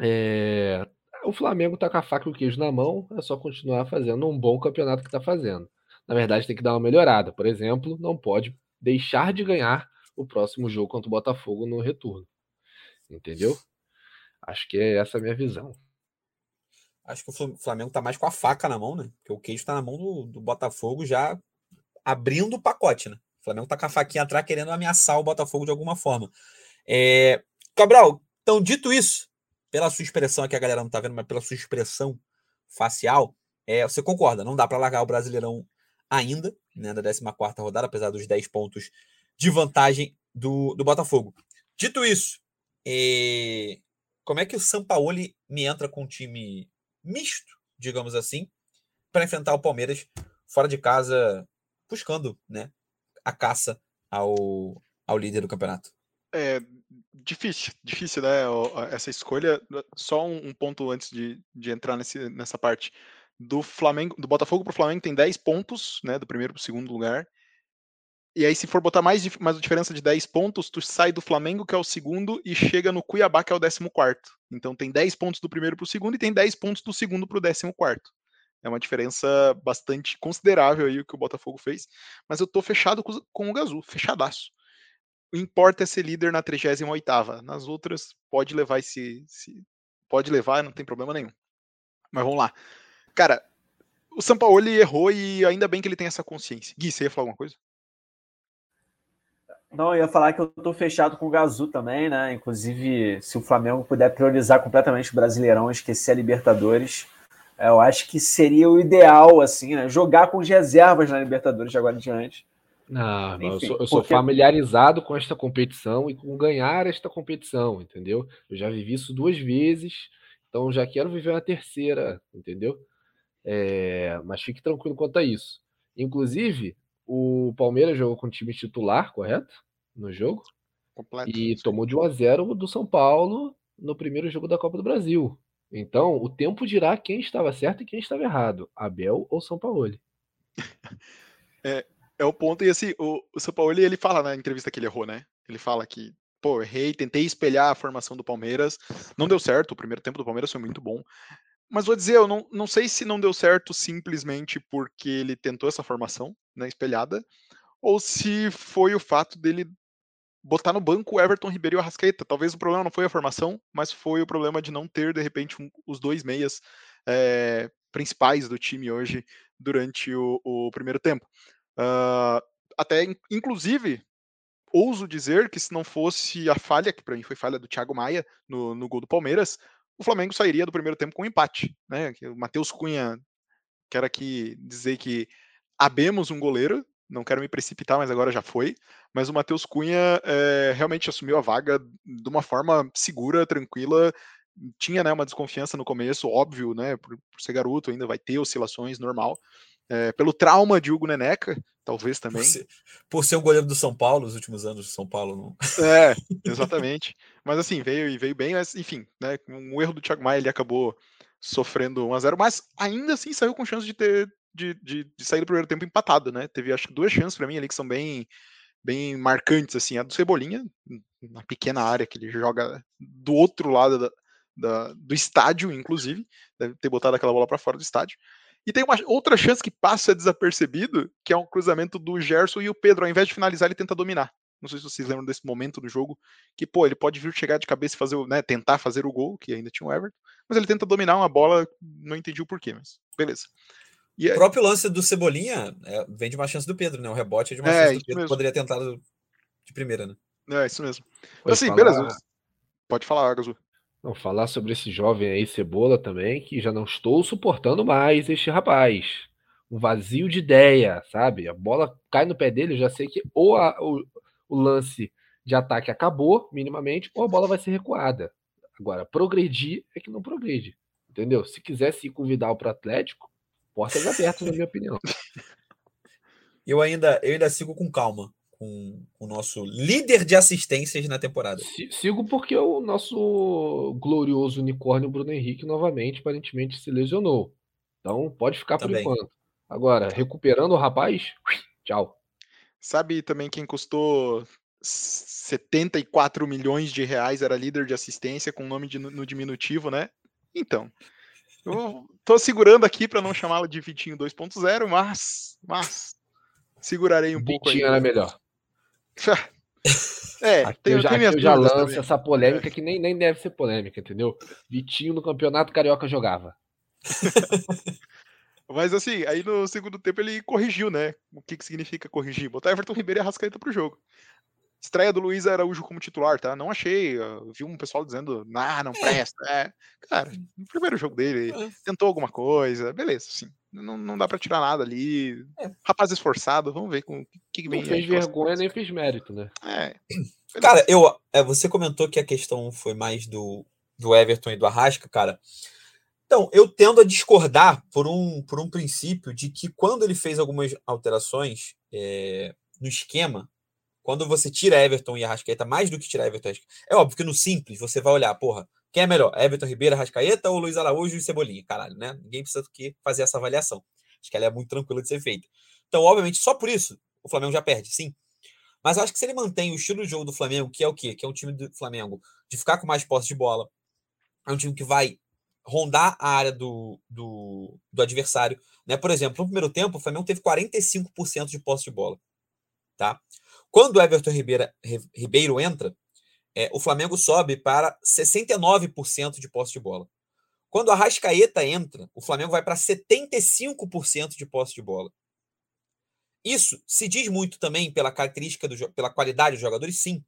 Speaker 3: é, o Flamengo está com a faca e o queijo na mão, é só continuar fazendo um bom campeonato que está fazendo. Na verdade, tem que dar uma melhorada. Por exemplo, não pode deixar de ganhar o próximo jogo contra o Botafogo no retorno. Entendeu? Acho que é essa a minha visão.
Speaker 1: Acho que o Flamengo está mais com a faca na mão, né? Porque o queijo está na mão do, do Botafogo já abrindo o pacote, né? O Flamengo está com a faquinha atrás querendo ameaçar o Botafogo de alguma forma. É... Cabral, então, dito isso, pela sua expressão aqui, a galera não tá vendo, mas pela sua expressão facial, é, você concorda, não dá para largar o Brasileirão ainda, né, da 14 rodada, apesar dos 10 pontos de vantagem do, do Botafogo. Dito isso, é, como é que o Sampaoli me entra com um time misto, digamos assim, para enfrentar o Palmeiras fora de casa, buscando né, a caça ao, ao líder do campeonato?
Speaker 2: É difícil, difícil, né? Essa escolha. Só um, ponto antes de, de entrar nesse, nessa parte. Do Flamengo, do Botafogo para o Flamengo tem 10 pontos, né? Do primeiro para o segundo lugar. E aí, se for botar mais, mais diferença de 10 pontos, tu sai do Flamengo, que é o segundo, e chega no Cuiabá, que é o décimo quarto. Então tem 10 pontos do primeiro para o segundo e tem 10 pontos do segundo para o décimo quarto. É uma diferença bastante considerável aí o que o Botafogo fez. Mas eu tô fechado com, o Gazul, fechadaço. o importa é ser líder na 38 Nas outras, pode levar esse, esse, Pode levar, não tem problema nenhum. Mas vamos lá. Cara, o ele errou e ainda bem que ele tem essa consciência. Gui, você ia falar alguma coisa?
Speaker 4: Não, eu ia falar que eu tô fechado com o Gazu também, né? Inclusive, se o Flamengo puder priorizar completamente o Brasileirão, esquecer a Libertadores, é, eu acho que seria o ideal, assim, né? Jogar com as reservas na Libertadores de agora em diante.
Speaker 3: Não, Enfim, eu, sou, eu sou porque... familiarizado com esta competição e com ganhar esta competição, entendeu? Eu já vivi isso duas vezes, então já quero viver uma terceira, entendeu? É, mas fique tranquilo quanto a isso. Inclusive, o Palmeiras jogou com o time titular, correto? No jogo. Completo. E tomou de 1 a 0 do São Paulo no primeiro jogo da Copa do Brasil. Então, o tempo dirá quem estava certo e quem estava errado, Abel ou São Paulo.
Speaker 2: É, é o ponto, e assim, o, o São Paulo ele fala na entrevista que ele errou, né? Ele fala que, pô, errei, tentei espelhar a formação do Palmeiras, não deu certo, o primeiro tempo do Palmeiras foi muito bom. Mas vou dizer, eu não, não sei se não deu certo simplesmente porque ele tentou essa formação, né, espelhada, ou se foi o fato dele botar no banco o Everton Ribeiro e o Arrascaeta. Talvez o problema não foi a formação, mas foi o problema de não ter, de repente, um, os dois meias é, principais do time hoje durante o, o primeiro tempo. Uh, até, inclusive, ouso dizer que se não fosse a falha, que para mim foi falha do Thiago Maia no, no gol do Palmeiras, o Flamengo sairia do primeiro tempo com um empate. Né? O Matheus Cunha, quero aqui dizer que abemos um goleiro, não quero me precipitar, mas agora já foi. Mas o Matheus Cunha é, realmente assumiu a vaga de uma forma segura, tranquila. Tinha né, uma desconfiança no começo, óbvio, né? Por, por ser garoto, ainda vai ter oscilações, normal é, pelo trauma de Hugo Neneca, talvez também. Por
Speaker 1: ser, por ser um goleiro do São Paulo, nos últimos anos do São Paulo.
Speaker 2: Não... É, exatamente. mas assim, veio e veio bem, mas enfim, né, um erro do Thiago Maia, ele acabou sofrendo 1 a 0 mas ainda assim saiu com chance de ter de, de, de sair do primeiro tempo empatado, né? Teve acho que duas chances para mim ali que são bem bem marcantes assim, a do Cebolinha, na pequena área que ele joga do outro lado da, da, do estádio, inclusive, deve ter botado aquela bola para fora do estádio. E tem uma outra chance que passa desapercebido, que é um cruzamento do Gerson e o Pedro, ao invés de finalizar, ele tenta dominar. Não sei se vocês lembram desse momento no jogo, que, pô, ele pode vir chegar de cabeça e fazer, né, tentar fazer o gol, que ainda tinha o Everton, mas ele tenta dominar uma bola, não entendi o porquê, mas beleza.
Speaker 1: E o próprio lance do Cebolinha é, vem de uma chance do Pedro, né? O rebote é de uma é, chance do Pedro, mesmo. poderia tentar de primeira, né?
Speaker 2: É, isso mesmo. Então, assim, falar... beleza. Pode falar, Gazu.
Speaker 3: Não, falar sobre esse jovem aí, Cebola, também, que já não estou suportando mais este rapaz. Um vazio de ideia, sabe? A bola cai no pé dele, eu já sei que ou a, o, o lance de ataque acabou, minimamente, ou a bola vai ser recuada. Agora, progredir é que não progride. Entendeu? Se quisesse ir com o Vidal para o Atlético, portas abertas, na minha opinião.
Speaker 1: Eu ainda, eu ainda sigo com calma com o nosso líder de assistências na temporada.
Speaker 3: Sigo porque o nosso glorioso unicórnio Bruno Henrique novamente aparentemente se lesionou. Então pode ficar também. por enquanto. Agora, recuperando o rapaz, tchau.
Speaker 2: Sabe também quem custou 74 milhões de reais, era líder de assistência com nome de, no diminutivo, né? Então, eu tô segurando aqui para não chamá-lo de Vitinho 2.0, mas, mas segurarei um Vitinho pouco.
Speaker 3: Vitinho era melhor.
Speaker 2: É, aqui tem,
Speaker 3: eu já, eu já lanço também. essa polêmica é. que nem, nem deve ser polêmica, entendeu? Vitinho no campeonato carioca jogava.
Speaker 2: Mas assim, aí no segundo tempo ele corrigiu, né? O que, que significa corrigir? Botar Everton Ribeiro e Arrascaeta pro jogo. Estreia do Luiz Araújo como titular, tá? Não achei. Vi um pessoal dizendo, ah, não é. presta. É. Cara, no primeiro jogo dele, é. tentou alguma coisa, beleza, sim. Não, não dá para tirar nada ali. É. Rapaz esforçado, vamos ver com o que, que vem.
Speaker 3: Não fez vergonha nem fez mérito, né?
Speaker 2: É.
Speaker 1: Cara, eu, é, você comentou que a questão foi mais do, do Everton e do Arrasca, cara. Então, eu tendo a discordar por um, por um princípio de que quando ele fez algumas alterações é, no esquema, quando você tira Everton e Arrascaeta, mais do que tirar Everton É óbvio que no simples você vai olhar, porra, quem é melhor? Everton Ribeiro, Arrascaeta ou Luiz Araújo e Cebolinha? Caralho, né? Ninguém precisa que fazer essa avaliação. Acho que ela é muito tranquila de ser feita. Então, obviamente, só por isso o Flamengo já perde, sim. Mas eu acho que se ele mantém o estilo de jogo do Flamengo, que é o quê? Que é um time do Flamengo de ficar com mais posse de bola, é um time que vai rondar a área do, do, do adversário. Né? Por exemplo, no primeiro tempo, o Flamengo teve 45% de posse de bola. Tá? Quando o Everton Ribeira, Ribeiro entra, é, o Flamengo sobe para 69% de posse de bola. Quando a Rascaeta entra, o Flamengo vai para 75% de posse de bola. Isso se diz muito também pela característica, do, pela qualidade dos jogadores, sim.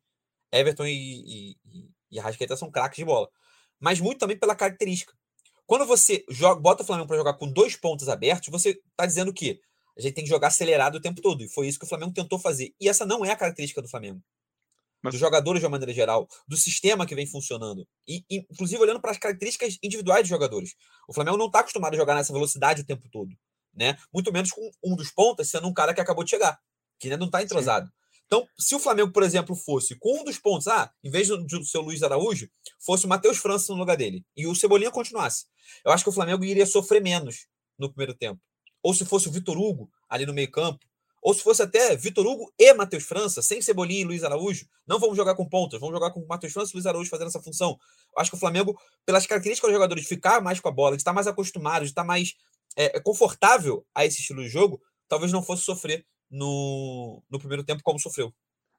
Speaker 1: Everton e, e, e são craques de bola. Mas muito também pela característica. Quando você joga, bota o Flamengo para jogar com dois pontos abertos, você está dizendo que a gente tem que jogar acelerado o tempo todo. E foi isso que o Flamengo tentou fazer. E essa não é a característica do Flamengo. Mas... Dos jogadores de uma maneira geral, do sistema que vem funcionando. E, inclusive, olhando para as características individuais dos jogadores. O Flamengo não está acostumado a jogar nessa velocidade o tempo todo. Né? Muito menos com um dos pontas sendo um cara que acabou de chegar, que ainda não está entrosado. Sim. Então, se o Flamengo, por exemplo, fosse com um dos pontos, ah, em vez do, do seu Luiz Araújo, fosse o Matheus França no lugar dele e o Cebolinha continuasse, eu acho que o Flamengo iria sofrer menos no primeiro tempo. Ou se fosse o Vitor Hugo ali no meio-campo, ou se fosse até Vitor Hugo e Matheus França, sem Cebolinha e Luiz Araújo, não vamos jogar com pontas, vamos jogar com Matheus França e Luiz Araújo fazendo essa função. Acho que o Flamengo, pelas características dos jogadores, de ficar mais com a bola, de estar mais acostumado, de estar mais é, confortável a esse estilo de jogo, talvez não fosse sofrer no, no primeiro tempo como sofreu.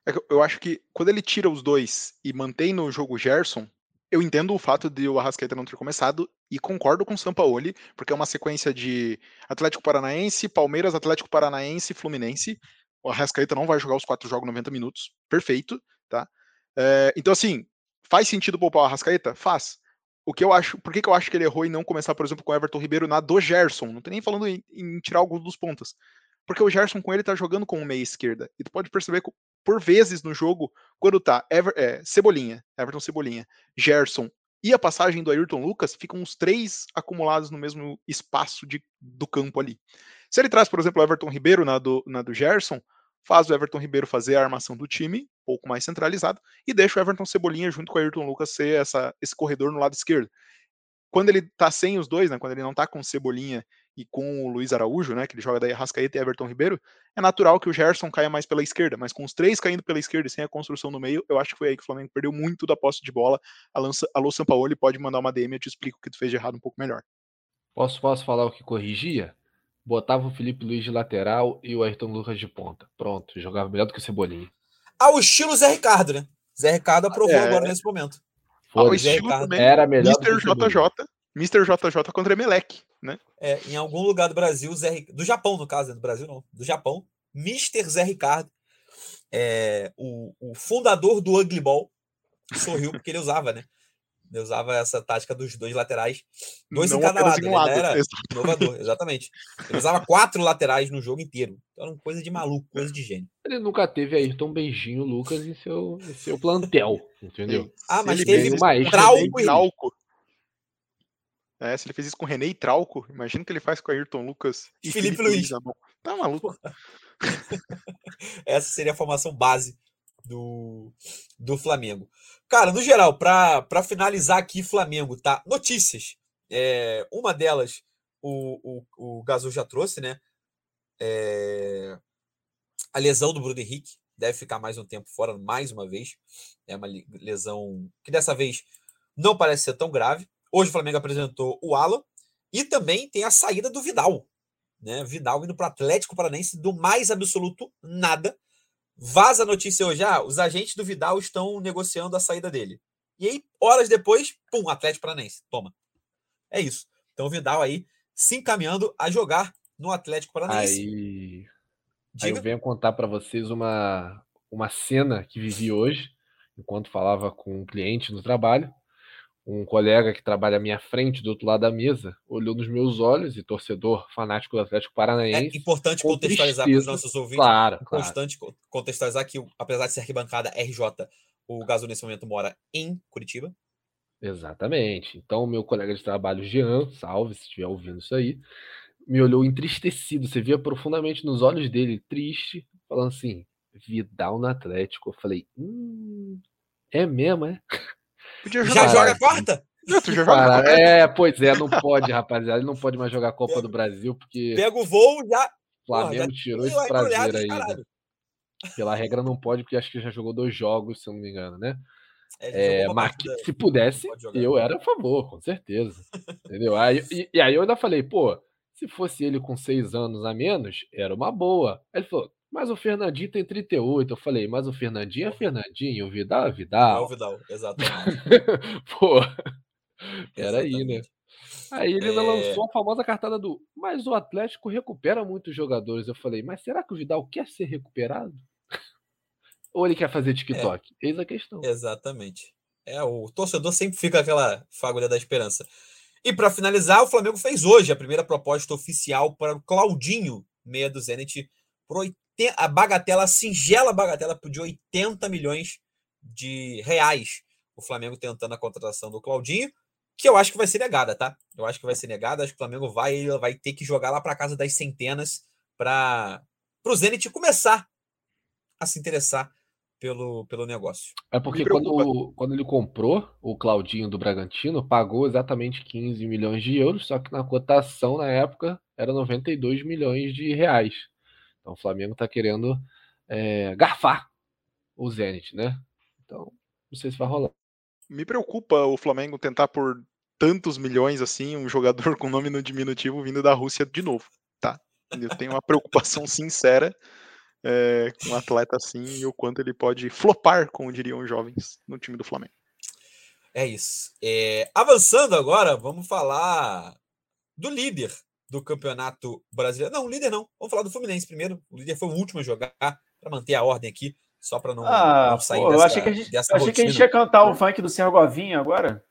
Speaker 2: É eu acho que quando ele tira os dois e mantém no jogo Gerson, eu entendo o fato de o Arrascaeta não ter começado e concordo com o Sampaoli, porque é uma sequência de Atlético Paranaense, Palmeiras, Atlético Paranaense e Fluminense. O Arrascaeta não vai jogar os quatro jogos 90 minutos, perfeito, tá? É, então, assim, faz sentido poupar o Arrascaeta? Faz. O que eu acho, por que, que eu acho que ele errou em não começar, por exemplo, com o Everton Ribeiro na do Gerson? Não tô nem falando em, em tirar alguns dos pontos. Porque o Gerson com ele tá jogando com meia esquerda. E tu pode perceber que, por vezes no jogo, quando tá Ever, é, Cebolinha, Everton Cebolinha, Gerson e a passagem do Ayrton Lucas, ficam os três acumulados no mesmo espaço de, do campo ali. Se ele traz, por exemplo, o Everton Ribeiro na do, na do Gerson, faz o Everton Ribeiro fazer a armação do time, um pouco mais centralizado, e deixa o Everton Cebolinha junto com o Ayrton Lucas ser essa, esse corredor no lado esquerdo. Quando ele tá sem os dois, né, quando ele não tá com Cebolinha e com o Luiz Araújo, né, que ele joga daí Rascaeta e Everton Ribeiro, é natural que o Gerson caia mais pela esquerda, mas com os três caindo pela esquerda e sem a construção no meio, eu acho que foi aí que o Flamengo perdeu muito da posse de bola. Alô Sampaoli pode mandar uma DM, eu te explico o que tu fez de errado um pouco melhor.
Speaker 3: Posso, posso falar o que corrigia? Botava o Felipe Luiz de lateral e o Ayrton Lucas de ponta. Pronto, jogava melhor do que o Cebolinha.
Speaker 1: Ao estilo Zé Ricardo, né? Zé Ricardo aprovou é... agora nesse momento.
Speaker 2: Ao estilo também. Era melhor Mr. JJ. Mr. JJ contra Emelec, né?
Speaker 1: É, em algum lugar do Brasil, Zé, do Japão, no caso, né? do Brasil não, do Japão, Mr. Zé Ricardo, é, o, o fundador do Ugly Ball, sorriu porque ele usava, né? Ele usava essa tática dos dois laterais, dois não em cada lado. Em um lado era inovador, exatamente. Ele usava quatro laterais no jogo inteiro. Então era uma coisa de maluco, coisa de gênio.
Speaker 3: Ele nunca teve Ayrton Beijinho Lucas em seu, em seu plantel, entendeu?
Speaker 1: Ah, mas ele teve mais Trauco, Trauco.
Speaker 2: É, se ele fez isso com René e Trauco, imagina o que ele faz com Ayrton Lucas
Speaker 1: e Felipe, Felipe Luiz. Luiz
Speaker 2: tá maluco.
Speaker 1: Essa seria a formação base do, do Flamengo. Cara, no geral, para finalizar aqui, Flamengo, tá? Notícias. É, uma delas, o, o, o Gazul já trouxe, né? É, a lesão do Bruno Henrique deve ficar mais um tempo fora, mais uma vez. É uma lesão que dessa vez não parece ser tão grave. Hoje o Flamengo apresentou o Alan e também tem a saída do Vidal. Né? Vidal indo para o Atlético Paranaense do mais absoluto nada. Vaza a notícia hoje, ah, os agentes do Vidal estão negociando a saída dele. E aí, horas depois, pum, Atlético Paranaense, toma. É isso. Então o Vidal aí se encaminhando a jogar no Atlético Paranaense.
Speaker 3: Aí, aí eu venho contar para vocês uma, uma cena que vivi hoje, enquanto falava com um cliente no trabalho um colega que trabalha à minha frente, do outro lado da mesa, olhou nos meus olhos, e torcedor fanático do Atlético Paranaense.
Speaker 1: É importante contextualizar para os nossos ouvintes.
Speaker 3: Claro,
Speaker 1: importante claro. contextualizar que, apesar de ser arquibancada RJ, o Gaso nesse momento mora em Curitiba.
Speaker 3: Exatamente. Então, meu colega de trabalho, Jean, salve se estiver ouvindo isso aí, me olhou entristecido. Você via profundamente nos olhos dele, triste, falando assim: Vidal no Atlético. Eu falei: hum, é mesmo, é?
Speaker 1: Podia jogar. Já joga quarta?
Speaker 3: joga É, pois é, não pode, rapaziada. Ele não pode mais jogar a Copa do Brasil, porque.
Speaker 1: Pega o voo já.
Speaker 3: Flamengo já tirou esse prazer aí. Né? Pela regra não pode, porque acho que já jogou dois jogos, se eu não me engano, né? É, é mas se pudesse, eu era a favor, com certeza. Entendeu? Aí, e, e, aí eu ainda falei, pô, se fosse ele com seis anos a menos, era uma boa. Aí ele falou, mas o Fernandinho tem 38. Eu falei, mas o Fernandinho é Fernandinho, o Vidal é Vidal.
Speaker 1: É o Vidal, exatamente.
Speaker 3: Pô, peraí, né? Aí ele é... lançou a famosa cartada do mas o Atlético recupera muitos jogadores. Eu falei, mas será que o Vidal quer ser recuperado? Ou ele quer fazer TikTok? É, Eis a questão.
Speaker 1: Exatamente. É, o torcedor sempre fica aquela fagulha da esperança. E para finalizar, o Flamengo fez hoje a primeira proposta oficial para o Claudinho, meia do Zenit, por 80, a bagatela, a singela bagatela de 80 milhões de reais. O Flamengo tentando a contratação do Claudinho, que eu acho que vai ser negada, tá? Eu acho que vai ser negada, acho que o Flamengo vai, vai ter que jogar lá para casa das centenas para o Zenit começar a se interessar pelo, pelo negócio.
Speaker 3: É porque quando, quando ele comprou o Claudinho do Bragantino, pagou exatamente 15 milhões de euros, só que na cotação na época era 92 milhões de reais. Então o Flamengo está querendo é, garfar o Zenit, né? Então, não sei se vai rolar.
Speaker 2: Me preocupa o Flamengo tentar por tantos milhões assim um jogador com nome no diminutivo vindo da Rússia de novo, tá? Eu tenho uma preocupação sincera é, com um atleta assim e o quanto ele pode flopar, como diriam os jovens, no time do Flamengo.
Speaker 1: É isso. É, avançando agora, vamos falar do líder do campeonato brasileiro. Não, líder não. Vamos falar do Fluminense primeiro. O líder foi o último a jogar, para manter a ordem aqui, só para não,
Speaker 4: ah,
Speaker 1: não sair
Speaker 4: pô,
Speaker 1: dessa,
Speaker 4: eu achei que a gente, eu achei que a gente ia cantar o funk do Sergovinha agora.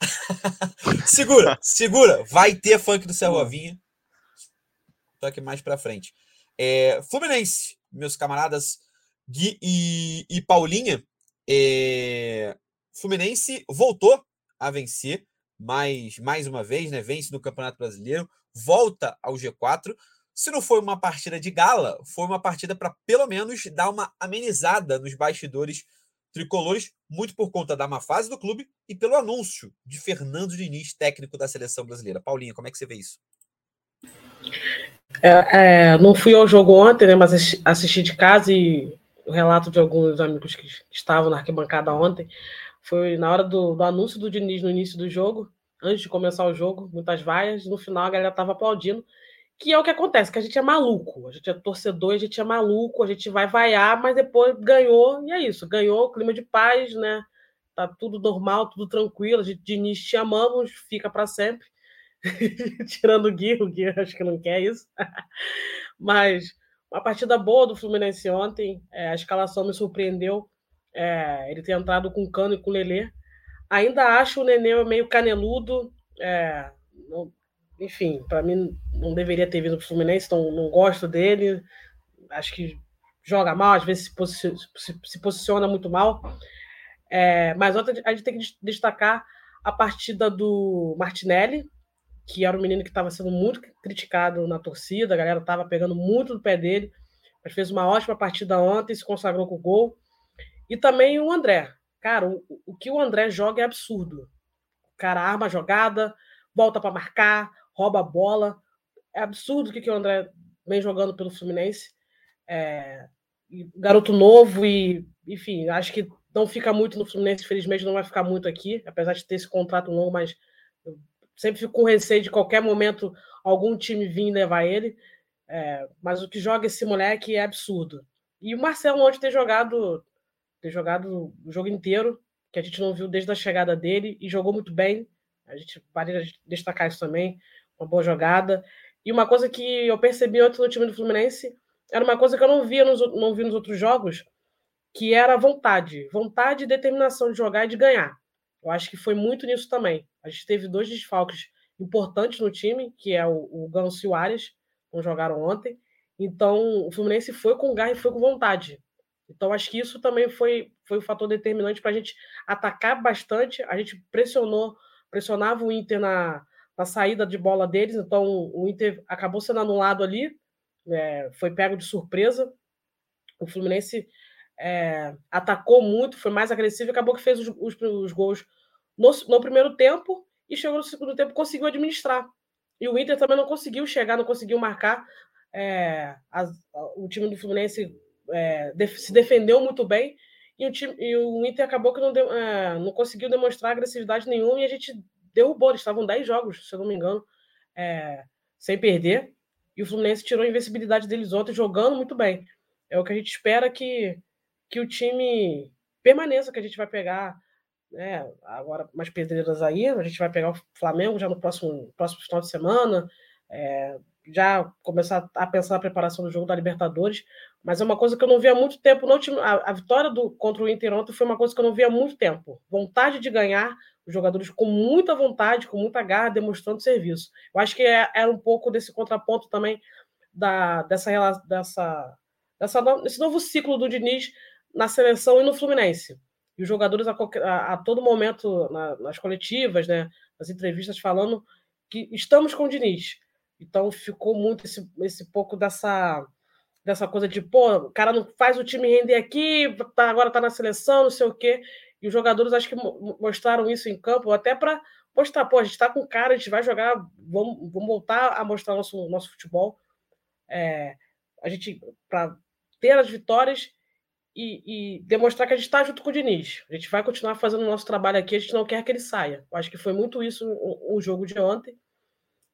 Speaker 1: segura, segura. Vai ter funk do Sergovinha. Só aqui mais para frente. É, Fluminense meus camaradas Gui e, e Paulinha, é, Fluminense voltou a vencer mais, mais uma vez, né? Vence no Campeonato Brasileiro, volta ao G4. Se não foi uma partida de gala, foi uma partida para pelo menos dar uma amenizada nos bastidores tricolores, muito por conta da má fase do clube e pelo anúncio de Fernando Diniz, técnico da seleção brasileira. Paulinha, como é que você vê isso?
Speaker 5: É, é, não fui ao jogo ontem, né, mas assisti de casa e o relato de alguns amigos que estavam na arquibancada ontem foi na hora do, do anúncio do Diniz no início do jogo, antes de começar o jogo, muitas vaias, no final a galera estava aplaudindo, que é o que acontece, que a gente é maluco, a gente é torcedor, a gente é maluco, a gente vai vaiar, mas depois ganhou, e é isso, ganhou, clima de paz, né, tá tudo normal, tudo tranquilo, a gente, Diniz, te amamos, fica para sempre, Tirando o Gui, o Gui acho que não quer isso. Mas uma partida boa do Fluminense ontem. É, a escalação me surpreendeu. É, ele ter entrado com Cano e com Lelê. Ainda acho o Nenê meio caneludo. É, não, enfim, para mim não deveria ter vindo para o Fluminense, então não gosto dele. Acho que joga mal, às vezes se, posiciona, se, se posiciona muito mal. É, mas ontem a gente tem que destacar a partida do Martinelli, que era um menino que estava sendo muito criticado na torcida, a galera estava pegando muito do pé dele, mas fez uma ótima partida ontem, se consagrou com o gol. E também o André. Cara, o, o que o André joga é absurdo. O cara arma a jogada, volta para marcar, rouba a bola. É absurdo o que, que o André vem jogando pelo Fluminense. É, garoto novo e, enfim, acho que não fica muito no Fluminense, infelizmente não vai ficar muito aqui, apesar de ter esse contrato longo, mas sempre fico com receio de qualquer momento algum time vir levar ele. É, mas o que joga esse moleque é absurdo. E o Marcelo ontem ter jogado, ter jogado o jogo inteiro, que a gente não viu desde a chegada dele, e jogou muito bem. A gente vale destacar isso também, uma boa jogada. E uma coisa que eu percebi ontem no time do Fluminense era uma coisa que eu não via nos, não vi nos outros jogos, que era vontade. Vontade e determinação de jogar e de ganhar. Eu acho que foi muito nisso também. A gente teve dois desfalques importantes no time, que é o, o Ganso e o Arias, não jogaram ontem. Então, o Fluminense foi com garra e foi com vontade. Então, acho que isso também foi, foi um fator determinante para a gente atacar bastante. A gente pressionou, pressionava o Inter na, na saída de bola deles, então o Inter acabou sendo anulado ali, é, foi pego de surpresa. O Fluminense é, atacou muito, foi mais agressivo acabou que fez os, os, os gols no, no, primeiro tempo e chegou no segundo tempo conseguiu administrar. E o Inter também não conseguiu chegar, não conseguiu marcar. É, o time do Fluminense é, se defendeu muito bem e o, time, e o Inter acabou que não, de, é, não conseguiu demonstrar agressividade nenhuma e a gente derrubou. Eles estavam 10 jogos, se eu não me engano, é, sem perder. E o Fluminense tirou a invencibilidade deles ontem, jogando muito bem. é o que a gente espera que, que o time permaneça, que a gente vai pegar né, agora mais pedreiras aí, a gente vai pegar o Flamengo já no próximo, próximo final de semana, é, já começar a pensar na preparação do jogo da Libertadores, mas é uma coisa que eu não vi há muito tempo. A, vitória do, contra o Inter ontem foi uma coisa que eu não vi há muito tempo. Vontade de ganhar, os jogadores com muita vontade, com muita garra, demonstrando serviço. Eu acho que é, era um pouco desse contraponto também da, dessa, dessa, dessa, desse novo ciclo do Diniz na seleção e no Fluminense. E os jogadores a, a, a todo momento na, nas coletivas, né, nas entrevistas, falando que estamos com o Diniz. Então ficou muito esse, esse pouco dessa dessa coisa de, pô, o cara não faz o time render aqui, tá, agora tá na seleção, não sei o quê. E os jogadores acho que mostraram isso em campo, até para mostrar, pô, a gente tá com cara, a gente vai jogar, vamos, vamos voltar a mostrar nosso, nosso futebol. É, a gente, para ter as vitórias e, e, demonstrar que a gente está junto com o Diniz. A gente vai continuar fazendo o nosso trabalho aqui, a gente não quer que ele saia. Eu acho que foi muito isso o, o jogo de ontem.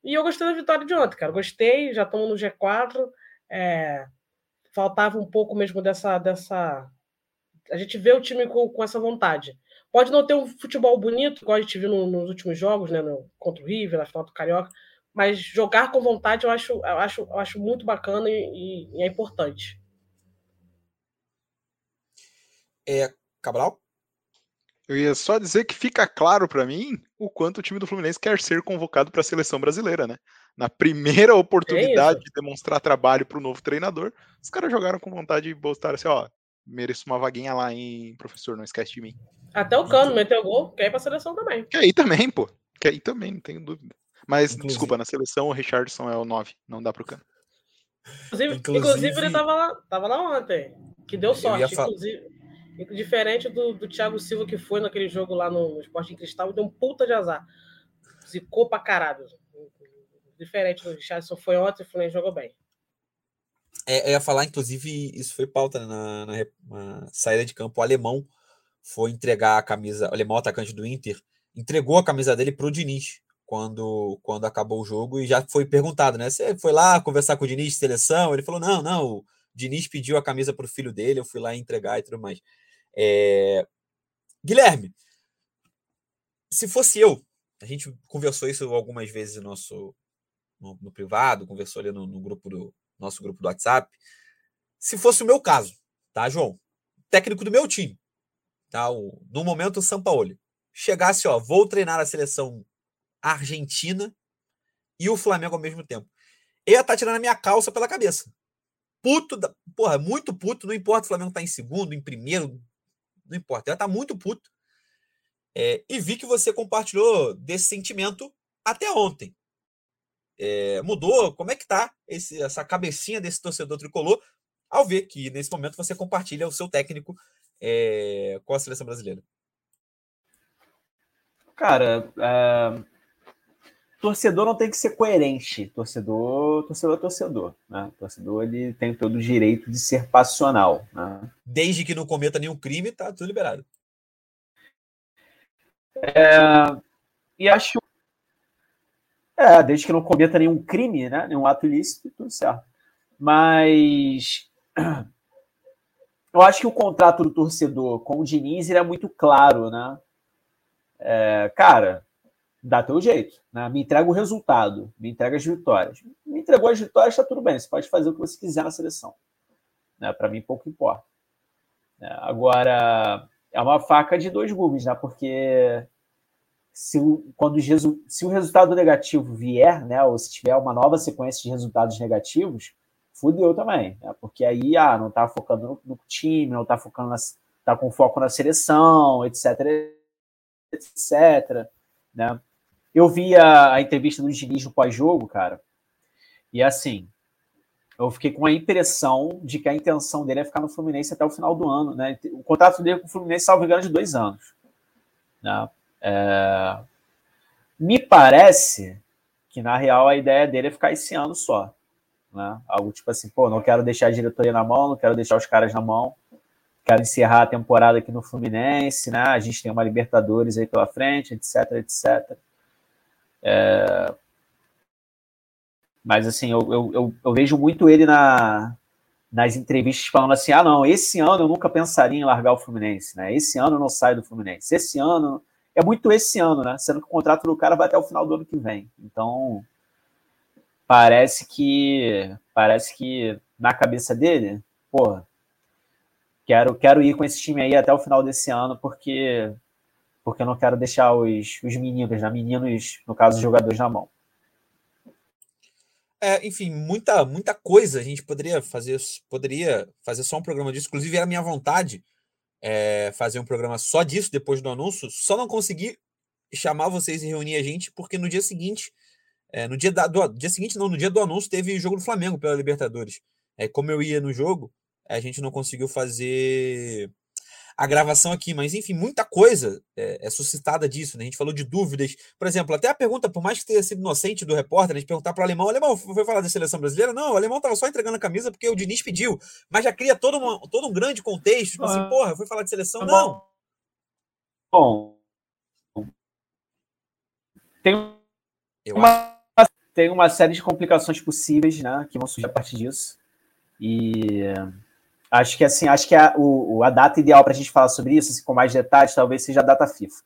Speaker 5: E eu gostei da vitória de ontem, cara. Gostei, já estamos no G4. É, faltava um pouco mesmo dessa. dessa... A gente vê o time com, com essa vontade. Pode não ter um futebol bonito, igual a gente viu no, nos últimos jogos, né? No, contra o River, na final do Carioca, mas jogar com vontade eu acho, eu acho, eu acho muito bacana e, e, e é importante.
Speaker 1: É, Cabral?
Speaker 2: Eu ia só dizer que fica claro para mim o quanto o time do Fluminense quer ser convocado para a seleção brasileira, né? Na primeira oportunidade é de demonstrar trabalho para o novo treinador, os caras jogaram com vontade de botar assim, ó, mereço uma vaguinha lá, hein, professor, não esquece de mim.
Speaker 5: Até o Cano meteu gol, quer ir para a seleção também.
Speaker 2: Quer ir também, pô. Quer ir também, não tenho dúvida. Mas, inclusive. desculpa, na seleção o Richardson é o 9, não dá pro Cano.
Speaker 5: Inclusive, inclusive... inclusive ele tava lá, tava lá ontem, que deu sorte, inclusive. Diferente do, do Thiago Silva, que foi naquele jogo lá no, no Esporte em Cristal, deu um puta de azar. Zicou pra caralho. Diferente do Richardson foi ontem, o Fluminense jogou bem.
Speaker 1: É, eu ia falar, inclusive, isso foi pauta na, na, na, saída de campo. O alemão foi entregar a camisa, o alemão atacante do Inter, entregou a camisa dele pro Diniz quando, quando acabou o jogo e já foi perguntado, né? Você foi lá conversar com o Diniz de seleção? Ele falou: não, não, o Diniz pediu a camisa pro filho dele, eu fui lá entregar e tudo mais. É... Guilherme, se fosse eu, a gente conversou isso algumas vezes no nosso no, no privado, conversou ali no, no, grupo do nosso grupo do WhatsApp. Se fosse o meu caso, tá, João? Técnico do meu time, tá? O, no momento o Sampaoli chegasse, ó, vou treinar a seleção argentina e o Flamengo ao mesmo tempo. Ia tá tirando a minha calça pela cabeça. Puto, da, porra, muito puto, não importa se o Flamengo tá em segundo, em primeiro, não importa. Ela tá muito puto. É, e vi que você compartilhou desse sentimento até ontem. É, mudou? Como é que tá esse, essa cabecinha desse torcedor tricolor ao ver que nesse momento você compartilha o seu técnico é, com a seleção brasileira?
Speaker 4: Cara, é, torcedor não tem que ser coerente. Torcedor, torcedor é torcedor. Né? Torcedor ele tem todo o direito de ser passional. Né?
Speaker 1: Desde que não cometa nenhum crime, tá tudo liberado.
Speaker 4: É, e acho. É, desde que não cometa nenhum crime, né? nenhum ato ilícito, tudo certo. Mas. Eu acho que o contrato do torcedor com o Diniz é muito claro, né? É, cara, dá teu jeito, né? Me entrega o resultado, me entrega as vitórias. Me entregou as vitórias, está tudo bem, você pode fazer o que você quiser na seleção. Né? Para mim, pouco importa. É, agora, é uma faca de dois gumes, né? Porque se o, quando o, se o resultado negativo vier, né? Ou se tiver uma nova sequência de resultados negativos, fudeu também, né? Porque aí, ah, não tá focando no, no time, não tá focando na, tá com foco na seleção, etc, etc, né? Eu vi a, a entrevista do Diniz no pós-jogo, cara, e assim, eu fiquei com a impressão de que a intenção dele é ficar no Fluminense até o final do ano, né? O contrato dele com o Fluminense, salvo engano, é de dois anos. Né? É... Me parece que, na real, a ideia dele é ficar esse ano só. Né? Algo tipo assim, pô, não quero deixar a diretoria na mão, não quero deixar os caras na mão, quero encerrar a temporada aqui no Fluminense, né? A gente tem uma Libertadores aí pela frente, etc, etc. É... Mas, assim, eu, eu, eu, eu, vejo muito ele na, nas entrevistas falando assim: ah, não, esse ano eu nunca pensaria em largar o Fluminense, né? Esse ano eu não saio do Fluminense. Esse ano. É muito esse ano, né? Sendo que o contrato do cara vai até o final do ano que vem. Então, parece que. Parece que na cabeça dele, porra, quero, quero ir com esse time aí até o final desse ano, porque. Porque eu não quero deixar os, os meninos, né? Meninos, no caso, os jogadores na mão.
Speaker 1: É, enfim, muita, muita coisa a gente poderia fazer, poderia fazer só um programa disso. Inclusive, era minha vontade é, fazer um programa só disso depois do anúncio. Só não consegui chamar vocês e reunir a gente, porque no dia seguinte, é, no dia, da, do dia seguinte, não, no dia do anúncio, teve jogo do Flamengo pela Libertadores. É, como eu ia no jogo, a gente não conseguiu fazer a gravação aqui, mas enfim, muita coisa é, é, suscitada disso, né? A gente falou de dúvidas. Por exemplo, até a pergunta, por mais que tenha sido inocente do repórter, a gente perguntar para o alemão: o alemão foi falar da seleção brasileira? Não, o alemão estava só entregando a camisa porque o Diniz pediu, mas já cria todo, uma, todo um grande contexto. Tipo assim, porra, foi falar de seleção? Tá não.
Speaker 4: Bom, tem uma, tem uma série de complicações possíveis, né, que vão surgir a partir disso. E Acho que assim, acho que a, o, a data ideal para a gente falar sobre isso, assim, com mais detalhes, talvez seja a data FIFA.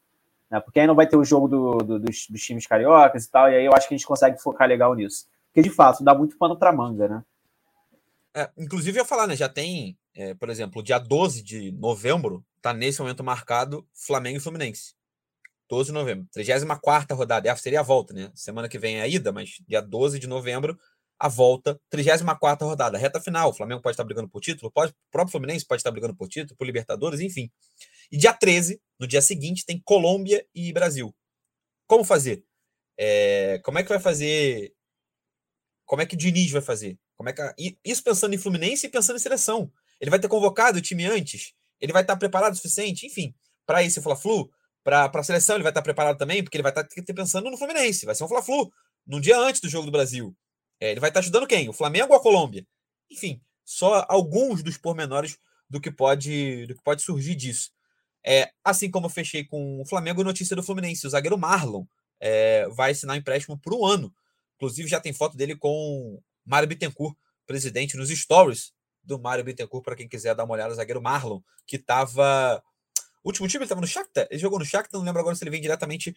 Speaker 4: Né? Porque aí não vai ter o jogo do, do, dos, dos, times cariocas e tal, e aí eu acho que a gente consegue focar legal nisso. Porque, de fato, dá muito pano para manga, né?
Speaker 1: É, inclusive, eu ia falar, né? Já tem, é, por exemplo, dia 12 de novembro, tá nesse momento marcado Flamengo e Fluminense. 12 de novembro, 34 rodada. É, seria a volta, né? Semana que vem é a ida, mas dia 12 de novembro a volta, 34 rodada, reta final. O Flamengo pode estar brigando por título, pode, o próprio Fluminense pode estar brigando por título, por Libertadores, enfim. E dia 13, no dia seguinte, tem Colômbia e Brasil. Como fazer? É, como é que vai fazer? Como é que o Diniz vai fazer? Como é que a, isso pensando em Fluminense e pensando em seleção. Ele vai ter convocado o time antes? Ele vai estar preparado o suficiente? Enfim, para esse Fla-Flu, para a seleção ele vai estar preparado também, porque ele vai estar pensando no Fluminense. Vai ser um Fla-Flu, num dia antes do jogo do Brasil. É, ele vai estar ajudando quem? O Flamengo ou a Colômbia? Enfim, só alguns dos pormenores do que pode, do que pode surgir disso. É, assim como eu fechei com o Flamengo, notícia do Fluminense. O zagueiro Marlon é, vai assinar empréstimo por um ano. Inclusive, já tem foto dele com Mário Bittencourt, presidente, nos stories do Mário Bittencourt, para quem quiser dar uma olhada. O zagueiro Marlon, que estava. O último time ele estava no Shakhtar? Ele jogou no Shakhtar, não lembro agora se ele vem diretamente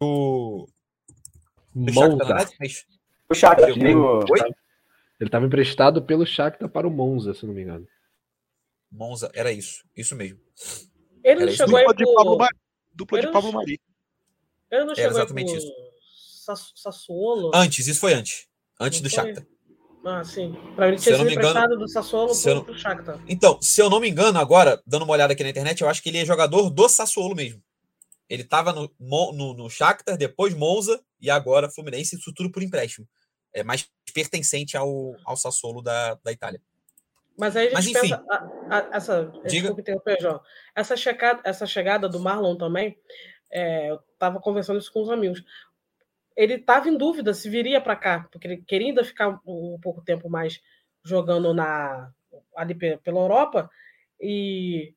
Speaker 1: do.
Speaker 3: do Shakhtar, mas o Shakhtar. Ele estava emprestado pelo Shakhtar para o Monza, se não me engano.
Speaker 1: Monza, era isso. Isso mesmo.
Speaker 5: Ele não chegou
Speaker 2: dupla, de Pablo, dupla de Pablo Mari.
Speaker 5: Ele não chegou exatamente isso. Sassuolo?
Speaker 1: Antes, isso foi antes. Antes não do foi? Shakhtar.
Speaker 5: Ah, sim. Para ele ter sido emprestado do Sassuolo pro, pro Shakhtar.
Speaker 1: Então, se eu não me engano, agora, dando uma olhada aqui na internet, eu acho que ele é jogador do Sassuolo mesmo. Ele estava no, no, no Shakhtar, depois Monza e agora Fluminense, isso tudo por empréstimo é mais pertencente ao, ao Sassuolo da, da Itália.
Speaker 5: Mas aí a gente Mas, enfim, pensa, a, a, essa, diga. Desculpa essa chegada, essa chegada do Marlon também, é, eu estava conversando isso com os amigos. Ele estava em dúvida se viria para cá, porque ele queria ainda ficar um, um pouco tempo mais jogando na ali pela Europa e,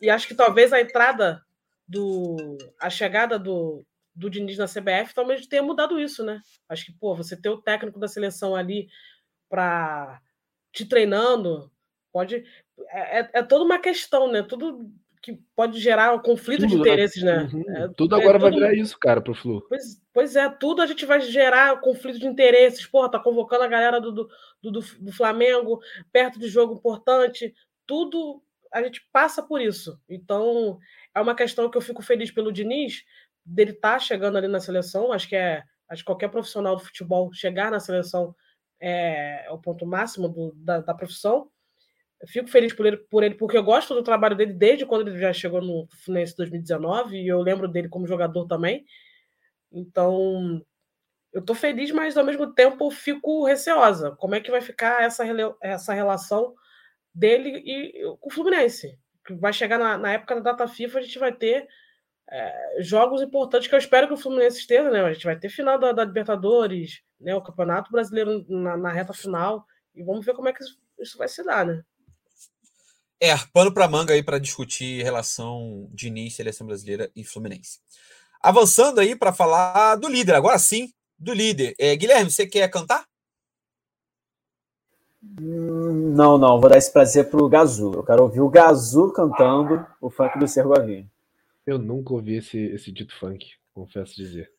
Speaker 5: e acho que talvez a entrada do a chegada do, do Diniz na CBF talvez tenha mudado isso, né? Acho que, pô, você ter o técnico da seleção ali para te treinando, pode. É, é, é, toda uma questão, né? Tudo que pode gerar um conflito tudo, de né? interesses, né?
Speaker 3: Uhum. É, tudo agora tudo, vai virar isso, cara, pro Flu.
Speaker 5: Pois, pois é, tudo a gente vai gerar conflito de interesses. Porra, tá convocando a galera do, do, do, do Flamengo perto de jogo importante. Tudo a gente passa por isso. Então, é uma questão que eu fico feliz pelo Diniz, dele estar tá chegando ali na seleção. Acho que é acho que qualquer profissional do futebol chegar na seleção é, é o ponto máximo do, da, da, profissão. Eu fico feliz por ele, por ele, porque eu gosto do trabalho dele desde quando ele já chegou no Fluminense 2019 e eu lembro dele como jogador também. Então, eu tô feliz, mas ao mesmo tempo fico receosa. Como é que vai ficar essa, essa relação dele e com o Fluminense? Vai chegar na, na época da data FIFA, a gente vai ter é, jogos importantes que eu espero que o Fluminense esteja, né? A gente vai ter final da, da Libertadores, né? O Campeonato Brasileiro na, na, reta final e vamos ver como é que isso, isso vai se dar, né?
Speaker 1: É, pano para manga aí para discutir relação de início, seleção brasileira e Fluminense. Avançando aí para falar do líder, agora sim, do líder. É, Guilherme, você quer cantar?
Speaker 4: Hum, não, não, vou dar esse prazer pro Gazu. Eu quero ouvir o Gazu cantando o funk do Sergovinho.
Speaker 3: Eu nunca ouvi esse, esse dito funk, confesso dizer.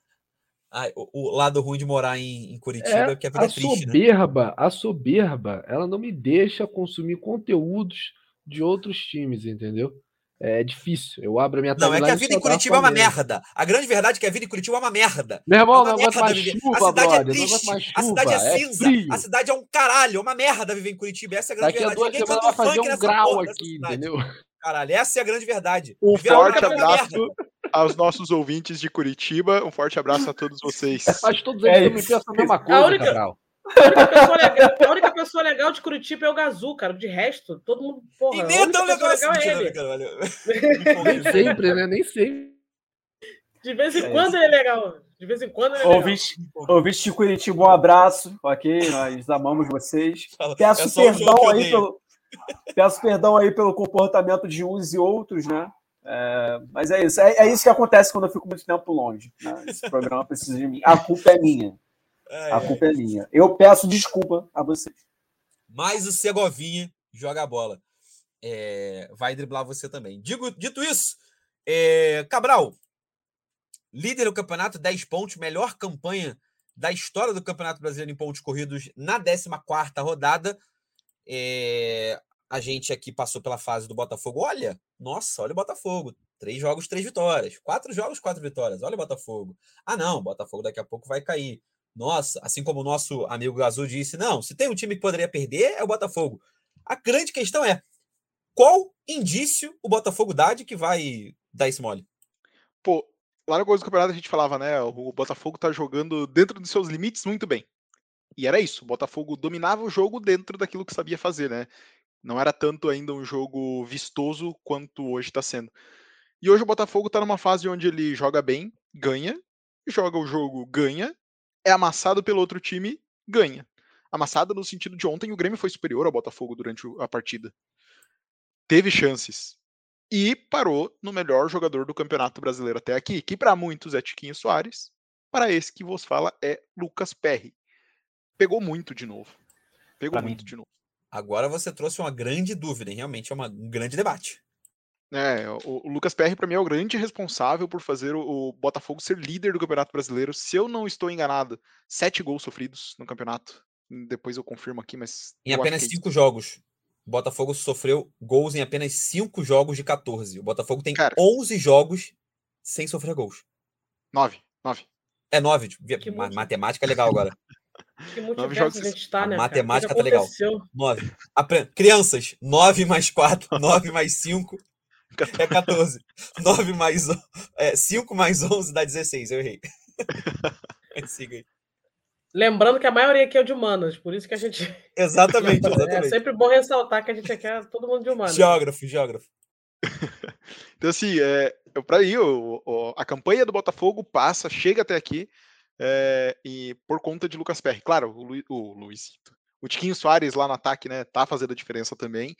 Speaker 1: Ah, o, o, lado ruim de morar em, em Curitiba é, é que a vida
Speaker 3: a é triste, né? soberba, né? A soberba, ela não me deixa consumir conteúdos de outros times, entendeu? É difícil. Eu abro a minha
Speaker 1: Não, é que a vida em Curitiba é uma merda. A grande verdade é que a vida em Curitiba é uma merda.
Speaker 3: Meu irmão,
Speaker 1: é
Speaker 3: não gosto mais chuva, A cidade brother, é triste.
Speaker 1: Chuva, a cidade é, é cinza. Frio. A cidade é um caralho. É uma merda viver em Curitiba. Essa é a grande
Speaker 3: Daqui
Speaker 1: verdade.
Speaker 3: A duas Ninguém vai fazer um grau aqui, entendeu?
Speaker 1: Caralho, essa é a grande verdade.
Speaker 2: Um forte abraço aos nossos ouvintes de Curitiba. Um forte abraço a todos vocês.
Speaker 3: Mas todos eles também pensam a mesma coisa, a única.
Speaker 5: A única, pessoa legal, a única pessoa legal de Curitiba é o Gazu, cara. De resto, todo mundo. Porra,
Speaker 1: e nem é tão legal assim,
Speaker 5: é
Speaker 1: ele.
Speaker 3: Nem sempre, né? Nem sempre.
Speaker 5: De vez em é quando ele é legal. De vez em quando é.
Speaker 4: Ouvinte de Curitiba, um abraço. Ok, nós amamos vocês. Peço é perdão aí pelo. Peço perdão aí pelo comportamento de uns e outros, né? É, mas é isso. É, é, isso que acontece quando eu fico muito tempo longe. Né? Esse programa precisa de mim. A culpa é minha. Ai, a culpa ai. é minha. Eu peço desculpa a vocês.
Speaker 1: Mas o Segovinha joga a bola. É, vai driblar você também. Digo, dito isso, é, Cabral, líder do campeonato, 10 pontos, melhor campanha da história do Campeonato Brasileiro em pontos corridos na 14 rodada. É, a gente aqui passou pela fase do Botafogo. Olha, nossa, olha o Botafogo. Três jogos, três vitórias. Quatro jogos, quatro vitórias. Olha o Botafogo. Ah, não, o Botafogo daqui a pouco vai cair. Nossa, assim como o nosso amigo Azul disse, não, se tem um time que poderia perder, é o Botafogo. A grande questão é qual indício o Botafogo dá de que vai dar esse mole?
Speaker 2: Pô, lá no começo do campeonato a gente falava, né? O Botafogo tá jogando dentro dos seus limites muito bem. E era isso, o Botafogo dominava o jogo dentro daquilo que sabia fazer, né? Não era tanto ainda um jogo vistoso quanto hoje está sendo. E hoje o Botafogo está numa fase onde ele joga bem, ganha, joga o jogo, ganha, é amassado pelo outro time, ganha. Amassado no sentido de ontem o Grêmio foi superior ao Botafogo durante a partida. Teve chances. E parou no melhor jogador do Campeonato Brasileiro até aqui, que para muitos é Tiquinho Soares, para esse que vos fala é Lucas Perry. Pegou muito de novo. Pegou pra muito mim. de novo.
Speaker 1: Agora você trouxe uma grande dúvida, hein? realmente é uma, um grande debate.
Speaker 2: É, o, o Lucas Perry, para mim, é o grande responsável por fazer o, o, Botafogo ser líder do Campeonato Brasileiro. Se eu não estou enganado, sete gols sofridos no campeonato. Depois eu confirmo aqui, mas.
Speaker 1: Em apenas é cinco jogos. O Botafogo sofreu gols em apenas cinco jogos de 14. O Botafogo tem Cara, 11 jogos sem sofrer gols.
Speaker 2: Nove. Nove.
Speaker 1: É nove. Matemática é legal agora.
Speaker 5: Que a gente está, né?
Speaker 1: Matemática tá legal. Nove. Crianças, nove mais quatro, nove mais cinco é 14. 9 mais é, 5 mais 11 dá 16. Eu errei. Siga aí.
Speaker 5: Lembrando que a maioria aqui é de humanas, por isso que a gente.
Speaker 1: Exatamente, exatamente.
Speaker 5: É sempre bom ressaltar que a gente aqui é todo mundo de humanas.
Speaker 1: Geógrafo, geógrafo.
Speaker 2: então, assim, é, para ir, o, o, a campanha do Botafogo passa, chega até aqui, é, e por conta de Lucas Perry. Claro, o, Lu, o Luizito. O Tiquinho Soares lá no ataque, né, tá fazendo a diferença também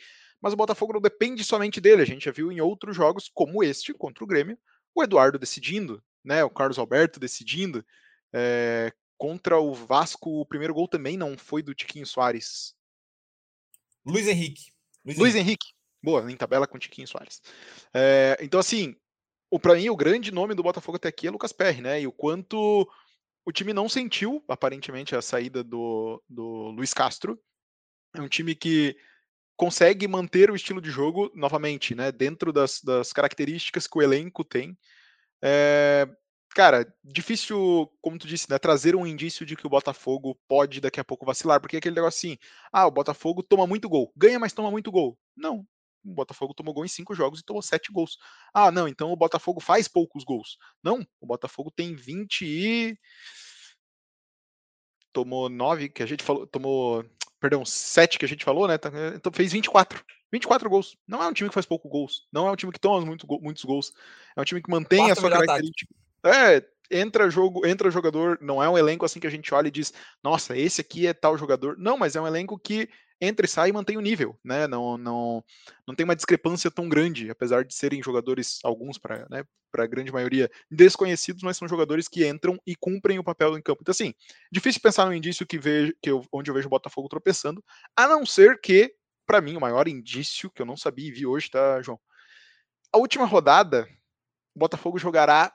Speaker 2: mas o Botafogo não depende somente dele. A gente já viu em outros jogos, como este, contra o Grêmio, o Eduardo decidindo, né, o Carlos Alberto decidindo. É, contra o Vasco, o primeiro gol também não foi do Tiquinho Soares.
Speaker 1: Luiz Henrique.
Speaker 2: Luiz, Luiz Henrique. Henrique. Boa, em tabela com o Tiquinho Soares. É, então, assim, para mim, o grande nome do Botafogo até aqui é Lucas Perry, né? E o quanto o time não sentiu, aparentemente, a saída do, do Luiz Castro. É um time que consegue manter o estilo de jogo novamente, né? Dentro das, das características que o elenco tem. É, cara, difícil, como tu disse, né? Trazer um indício de que o Botafogo pode daqui a pouco vacilar, porque é aquele negócio assim: ah, o Botafogo toma muito gol, ganha, mas toma muito gol. Não. O Botafogo tomou gol em cinco jogos e tomou sete gols. Ah, não, então o Botafogo faz poucos gols. Não, o Botafogo tem 20 e. Tomou nove, que a gente falou. Tomou perdão, 7 que a gente falou, né? Tá, então fez 24. 24 gols. Não é um time que faz pouco gols. Não é um time que toma muito, muitos gols. É um time que mantém Quarto a sua característica. É, entra jogo, entra jogador, não é um elenco assim que a gente olha e diz, nossa, esse aqui é tal jogador. Não, mas é um elenco que entra e sai e mantém o nível, né? Não, não, não tem uma discrepância tão grande, apesar de serem jogadores, alguns para né, a grande maioria, desconhecidos, mas são jogadores que entram e cumprem o papel em campo. Então, assim, difícil pensar no indício que vejo, que eu, onde eu vejo o Botafogo tropeçando, a não ser que, para mim, o maior indício que eu não sabia e vi hoje, tá, João? A última rodada, o Botafogo jogará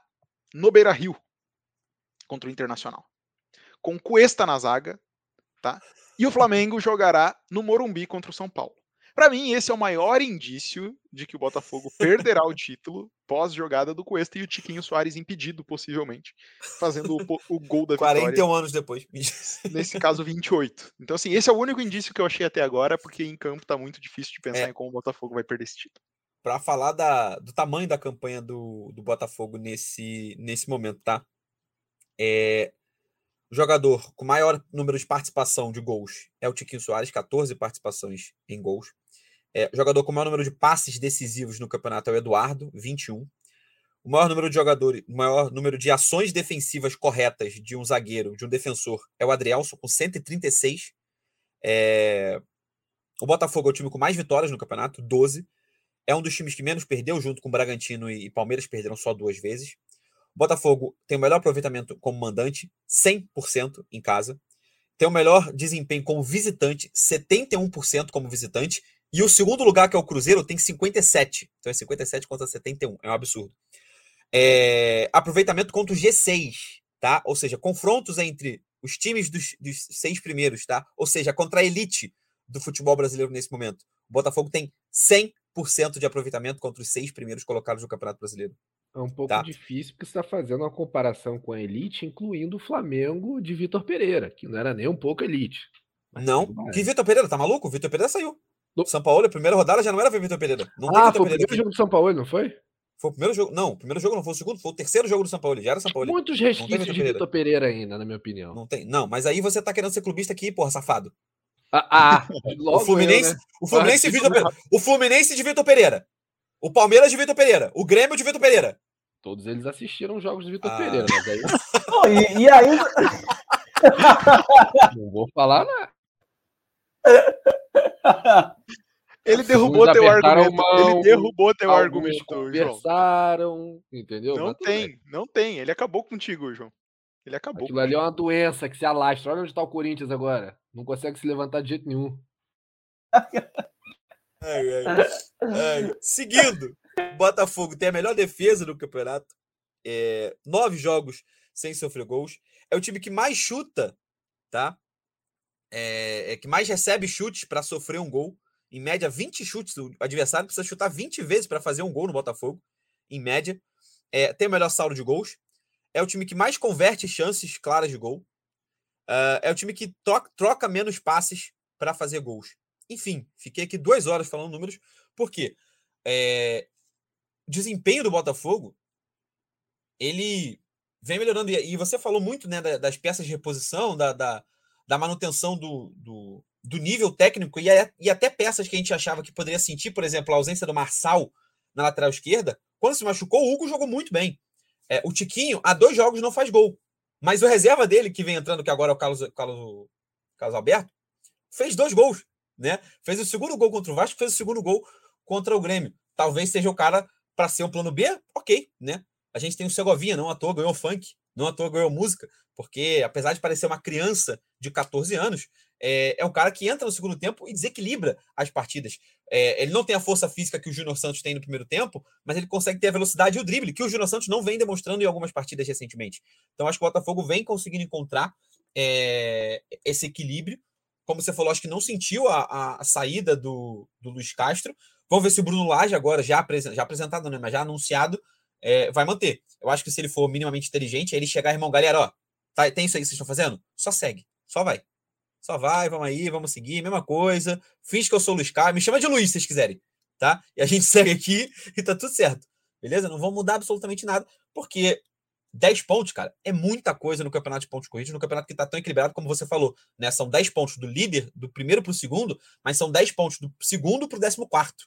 Speaker 2: no Beira Rio contra o Internacional. Com Cuesta na zaga, tá? E o Flamengo jogará no Morumbi contra o São Paulo. Para mim, esse é o maior indício de que o Botafogo perderá o título pós-jogada do Cuesta e o Tiquinho Soares impedido, possivelmente, fazendo o, o gol da
Speaker 1: 41 vitória. 41 anos depois.
Speaker 2: Nesse caso, 28. Então, assim, esse é o único indício que eu achei até agora, porque em campo tá muito difícil de pensar é. em como o Botafogo vai perder esse título.
Speaker 1: Para falar da, do tamanho da campanha do, do Botafogo nesse, nesse momento, tá? É, o jogador com maior número de participação de gols é o Tiquinho Soares, 14 participações em gols. É, o jogador com maior número de passes decisivos no campeonato é o Eduardo, 21. O maior número de jogadores, o maior número de ações defensivas corretas de um zagueiro, de um defensor, é o Adrielson, com 136. É... O Botafogo é o time com mais vitórias no campeonato, 12. É um dos times que menos perdeu, junto com o Bragantino e Palmeiras, perderam só duas vezes. Botafogo tem o melhor aproveitamento como mandante, 100% em casa. Tem o melhor desempenho como visitante, 71% como visitante. E o segundo lugar, que é o Cruzeiro, tem 57. Então é 57 contra 71. É um absurdo. É, aproveitamento contra o G6, tá? Ou seja, confrontos entre os times dos, dos seis primeiros, tá? Ou seja, contra a elite do futebol brasileiro nesse momento. O Botafogo tem 100% de aproveitamento contra os seis primeiros colocados no Campeonato Brasileiro.
Speaker 3: É um pouco tá. difícil porque você está fazendo uma comparação com a elite, incluindo o Flamengo de Vitor Pereira, que não era nem um pouco elite.
Speaker 1: não, que Vitor Pereira, tá maluco? O Vitor Pereira saiu. Do... São Paulo, a primeira rodada já não era Vitor Pereira. Não
Speaker 3: ah, foi o primeiro aqui. jogo do São Paulo, não foi?
Speaker 1: Foi o primeiro jogo. Não, o primeiro jogo não foi o segundo, foi o terceiro jogo do São Paulo. Já era São Paulo.
Speaker 3: Muitos resquícios de Vitor Pereira ainda, na minha opinião.
Speaker 1: Não tem. Não, mas aí você tá querendo ser clubista aqui, porra, safado.
Speaker 3: Ah, ah
Speaker 1: o Fluminense, eu, né? o Fluminense, ah, Vitor Pereira. O Fluminense de Vitor Pereira. O Palmeiras de Vitor Pereira. O Grêmio de Vitor Pereira.
Speaker 3: Todos eles assistiram os jogos de Vitor ah. Pereira, mas aí.
Speaker 4: e, e ainda.
Speaker 3: Não vou falar nada.
Speaker 2: Ele derrubou teu argumento. Mão, ele derrubou teu argumento,
Speaker 3: conversaram, João. entendeu?
Speaker 2: Não tem, não tem. Ele acabou contigo, João. Ele acabou.
Speaker 3: Aquilo ali é uma doença que se alastra. Olha onde está o Corinthians agora. Não consegue se levantar de jeito nenhum.
Speaker 1: Ai, ai, ai. Seguindo, Botafogo tem a melhor defesa do campeonato. É, nove jogos sem sofrer gols. É o time que mais chuta, tá? É, é que mais recebe chutes para sofrer um gol. Em média, 20 chutes. O adversário precisa chutar 20 vezes para fazer um gol no Botafogo, em média. É, tem o melhor saldo de gols. É o time que mais converte chances claras de gol. Uh, é o time que troca, troca menos passes para fazer gols. Enfim, fiquei aqui duas horas falando números, porque é, desempenho do Botafogo ele vem melhorando. E, você falou muito né, das peças de reposição, da, da, da manutenção do, do, do, nível técnico e, e até peças que a gente achava que poderia sentir, por exemplo, a ausência do Marçal na lateral esquerda. Quando se machucou, o Hugo jogou muito bem. É, o Tiquinho, há dois jogos, não faz gol. Mas o reserva dele, que vem entrando, que agora é o Carlos, Carlos, Carlos Alberto, fez dois gols né? Fez o segundo gol contra o Vasco, fez o segundo gol contra o Grêmio. Talvez seja o cara para ser um plano B, ok, né? A gente tem o Segovinha, não à toa ganhou funk, não à toa ganhou música, porque apesar de parecer uma criança de 14 anos, é, é um cara que entra no segundo tempo e desequilibra as partidas. É, ele não tem a força física que o Júnior Santos tem no primeiro tempo, mas ele consegue ter a velocidade e o drible, que o Júnior Santos não vem demonstrando em algumas partidas recentemente. Então acho que o Botafogo vem conseguindo encontrar é, esse equilíbrio como você falou, acho que não sentiu a, a, a saída do, do Luiz Castro. Vamos ver se o Bruno Lage, agora já, já apresentado, né, mas já anunciado, é, vai manter. Eu acho que se ele for minimamente inteligente, ele chegar, irmão, galera, ó, tá, tem isso aí que vocês estão fazendo? Só segue, só vai. Só vai, vamos aí, vamos seguir, mesma coisa. Fiz que eu sou o Luiz Carlos, me chama de Luiz se vocês quiserem, tá? E a gente segue aqui e tá tudo certo, beleza? Não vamos mudar absolutamente nada, porque 10 pontos, cara, é muita coisa no campeonato de pontos corridos, no campeonato que está tão equilibrado como você falou. Né? São 10 pontos do líder, do primeiro para o segundo, mas são 10 pontos do segundo para o décimo quarto.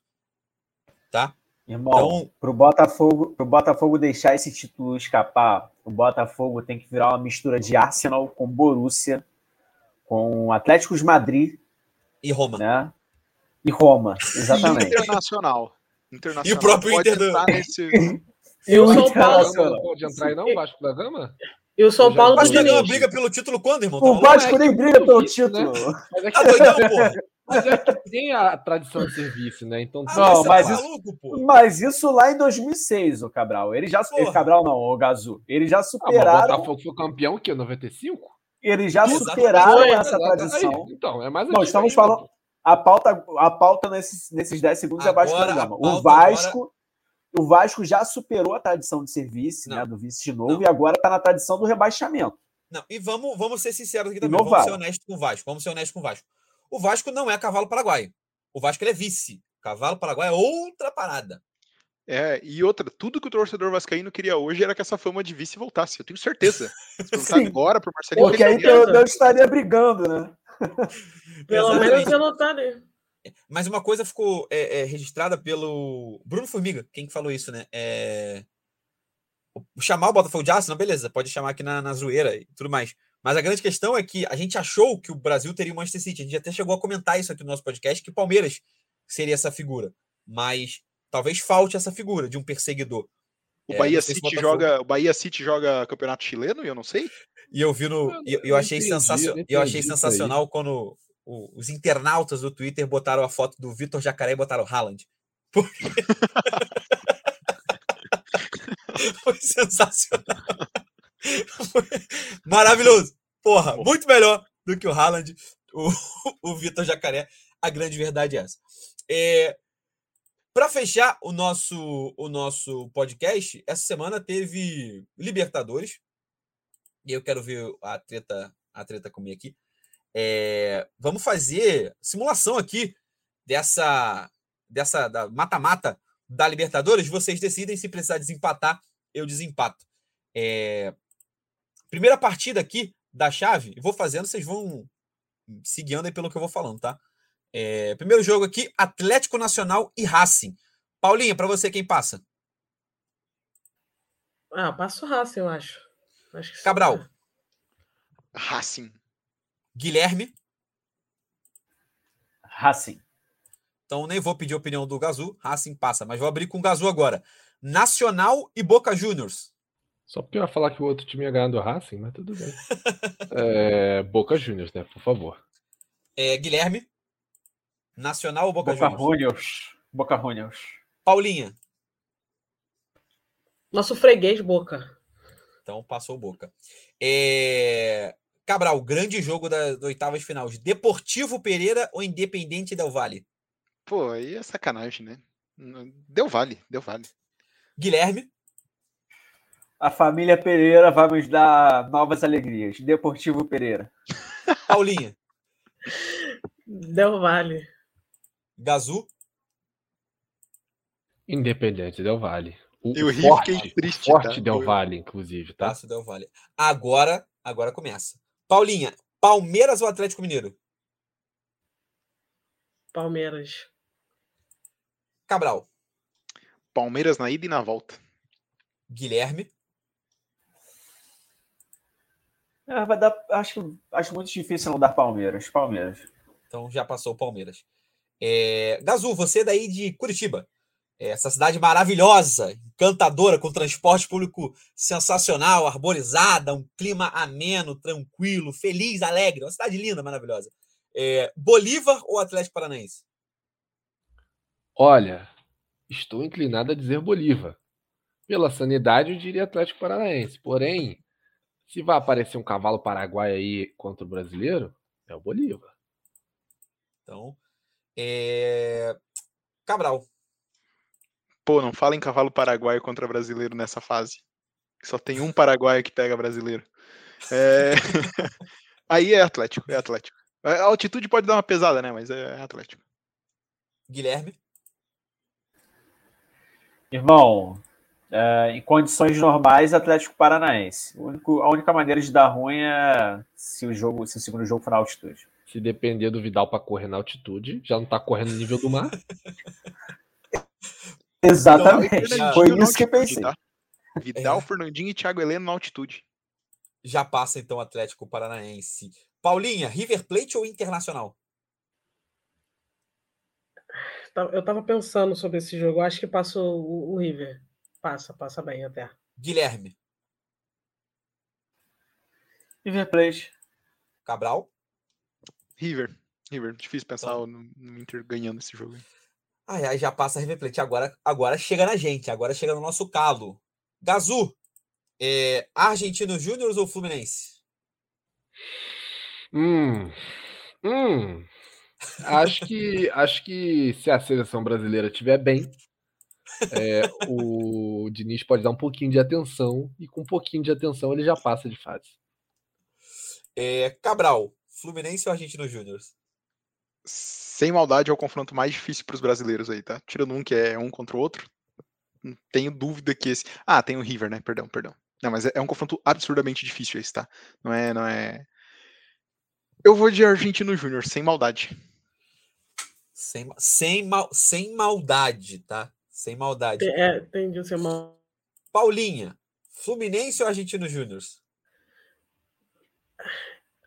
Speaker 1: Tá?
Speaker 4: Irmão, então, pro Botafogo, pro Botafogo deixar esse título escapar, o Botafogo tem que virar uma mistura de Arsenal com Borussia, com Atlético de Madrid
Speaker 1: E Roma.
Speaker 4: Né? E Roma, exatamente.
Speaker 2: Internacional. Internacional.
Speaker 1: E o próprio Inter do...
Speaker 2: Nesse...
Speaker 5: E o São
Speaker 3: Paulo não pode entrar aí, não, Vasco da Gama?
Speaker 5: E o São Paulo
Speaker 1: Mas da Gama briga pelo título quando, irmão?
Speaker 4: O Vasco nem briga pelo título.
Speaker 3: Mas é que... Tá doidão, porra? Mas é que tem a tradição de serviço, né? Então,
Speaker 4: ah, não, mas, tá isso, mas isso lá em 2006, o Cabral. Ele já. Porra. Cabral não, o Gazu. Eles já superaram. Ah, o
Speaker 3: Botafogo foi campeão o quê? 95?
Speaker 4: Eles já superaram foi, essa tradição. Aí,
Speaker 3: então, é mais
Speaker 4: Não, estamos falando. A pauta, a pauta nesses, nesses 10 segundos agora, é Vasco da Gama. O Vasco. Agora... O Vasco já superou a tradição de serviço, né? Do vice de novo, não. e agora está na tradição do rebaixamento.
Speaker 1: Não, e vamos, vamos ser sinceros aqui também. Vamos ser honestos com o Vasco. Vamos ser honestos com o Vasco. O Vasco não é cavalo paraguaio. O Vasco é vice. Cavalo paraguaio é outra parada.
Speaker 2: É, e outra, tudo que o torcedor vascaíno queria hoje era que essa fama de vice voltasse. Eu tenho certeza.
Speaker 4: Se agora pro Marcelinho. Porque aí eu, eu estaria brigando, né?
Speaker 5: Pelo menos eu não estaria.
Speaker 1: Mas uma coisa ficou é, é, registrada pelo Bruno Formiga, quem que falou isso, né? É... Chamar o Botafogo de aço, não, beleza, pode chamar aqui na, na zoeira e tudo mais. Mas a grande questão é que a gente achou que o Brasil teria o Manchester City. A gente até chegou a comentar isso aqui no nosso podcast, que o Palmeiras seria essa figura. Mas talvez falte essa figura de um perseguidor.
Speaker 2: O é, Bahia, City joga, o Bahia City joga campeonato chileno, eu não sei.
Speaker 1: E eu vi no. Eu, eu achei, sensacional, eu achei sensacional quando os internautas do Twitter botaram a foto do Vitor Jacaré e botaram Haaland. Porque... Foi sensacional. Maravilhoso. Porra, muito melhor do que o Haaland, o, o Vitor Jacaré. A grande verdade é essa. É, Para fechar o nosso, o nosso podcast, essa semana teve Libertadores. E eu quero ver a treta, a treta comigo aqui. É, vamos fazer simulação aqui dessa dessa da mata-mata da Libertadores. Vocês decidem se precisar desempatar, eu desempato. É, Primeira partida aqui da chave, vou fazendo, vocês vão seguindo aí pelo que eu vou falando, tá? É, primeiro jogo aqui, Atlético Nacional e Racing. Paulinha, para você quem passa?
Speaker 5: Ah, passo Racing, eu acho. acho
Speaker 1: Cabral.
Speaker 5: Sim.
Speaker 2: Racing.
Speaker 1: Guilherme.
Speaker 4: Racing.
Speaker 1: Então nem vou pedir a opinião do Gazu. Racing passa, mas vou abrir com o Gazu agora. Nacional e Boca Juniors.
Speaker 3: Só porque eu ia falar que o outro time ia ganhar do Racing, mas tudo bem. é, Boca Juniors, né? Por favor.
Speaker 1: É, Guilherme. Nacional ou Boca,
Speaker 4: Boca Juniors? Boca Juniors.
Speaker 1: Paulinha.
Speaker 5: Nosso freguês, Boca.
Speaker 1: Então passou Boca. É... Cabral, grande jogo das oitavas de final. Deportivo Pereira ou Independente Del Vale?
Speaker 2: Pô, aí é sacanagem, né? Deu Vale, deu Vale.
Speaker 1: Guilherme
Speaker 4: a família Pereira vai nos dar novas alegrias. Deportivo Pereira.
Speaker 1: Paulinha.
Speaker 5: Del Vale.
Speaker 1: Gazu.
Speaker 3: Independente Del Vale.
Speaker 2: O, eu forte, fiquei triste.
Speaker 3: Forte tá? Del Vale, inclusive, tá?
Speaker 1: Del Vale. Agora, agora começa. Paulinha, Palmeiras ou Atlético Mineiro?
Speaker 5: Palmeiras.
Speaker 1: Cabral.
Speaker 2: Palmeiras na ida e na volta.
Speaker 1: Guilherme.
Speaker 4: É, vai dar, acho, acho muito difícil não dar Palmeiras. Palmeiras.
Speaker 1: Então já passou o Palmeiras. É, Gazu, você é daí de Curitiba. É, essa cidade maravilhosa, encantadora, com transporte público sensacional, arborizada, um clima ameno, tranquilo, feliz, alegre. Uma cidade linda, maravilhosa. É, Bolívar ou Atlético Paranaense?
Speaker 3: Olha, estou inclinado a dizer Bolívar. Pela sanidade, eu diria Atlético Paranaense. Porém, se vai aparecer um cavalo paraguaio aí contra o brasileiro, é o Bolívar.
Speaker 1: Então, é... Cabral.
Speaker 2: Pô, não fala em cavalo paraguaio contra brasileiro nessa fase. Só tem um paraguaio que pega brasileiro. É... aí é Atlético, é Atlético. A altitude pode dar uma pesada, né? Mas é Atlético.
Speaker 1: Guilherme.
Speaker 4: Irmão, Uh, em condições normais, Atlético Paranaense. Único, a única maneira de dar ruim é se o jogo, se o segundo jogo for na altitude.
Speaker 3: Se depender do Vidal para correr na altitude, já não está correndo no nível do mar.
Speaker 4: Exatamente. Não, Foi isso que eu pensei. Tá?
Speaker 2: Vidal, é. Fernandinho e Thiago Heleno na altitude.
Speaker 1: Já passa então o Atlético Paranaense. Paulinha, River Plate ou Internacional?
Speaker 5: eu estava pensando sobre esse jogo. Acho que passa o, o River. Passa, passa bem até.
Speaker 1: Guilherme.
Speaker 4: River Plate.
Speaker 1: Cabral.
Speaker 2: River. River. Difícil pensar então. no, no, Inter ganhando esse jogo.
Speaker 1: Ai, ai, já passa a River. Agora, agora chega na gente. Agora chega no nosso calo. Gazu. É, Argentino Júnior ou Fluminense?
Speaker 3: Hum. Hum. Acho que, acho que se a seleção brasileira estiver bem, é, o Diniz pode dar um pouquinho de atenção e com um pouquinho de atenção ele já passa de fase.
Speaker 1: É, Cabral, Fluminense ou Argentino Júnior?
Speaker 2: Sem maldade é o confronto mais difícil para os brasileiros aí, tá? Tirando um que é um contra o outro, não tenho dúvida que esse. Ah, tem o River, né? Perdão, perdão. Não, mas é, é um confronto absurdamente difícil esse, tá? Não é, não é. Eu vou de Argentino Júnior, sem maldade.
Speaker 1: Sem, sem, mal, sem maldade, tá? Sem maldade.
Speaker 5: É, entendi sem mal.
Speaker 1: Paulinha, Fluminense ou Argentino Júnior?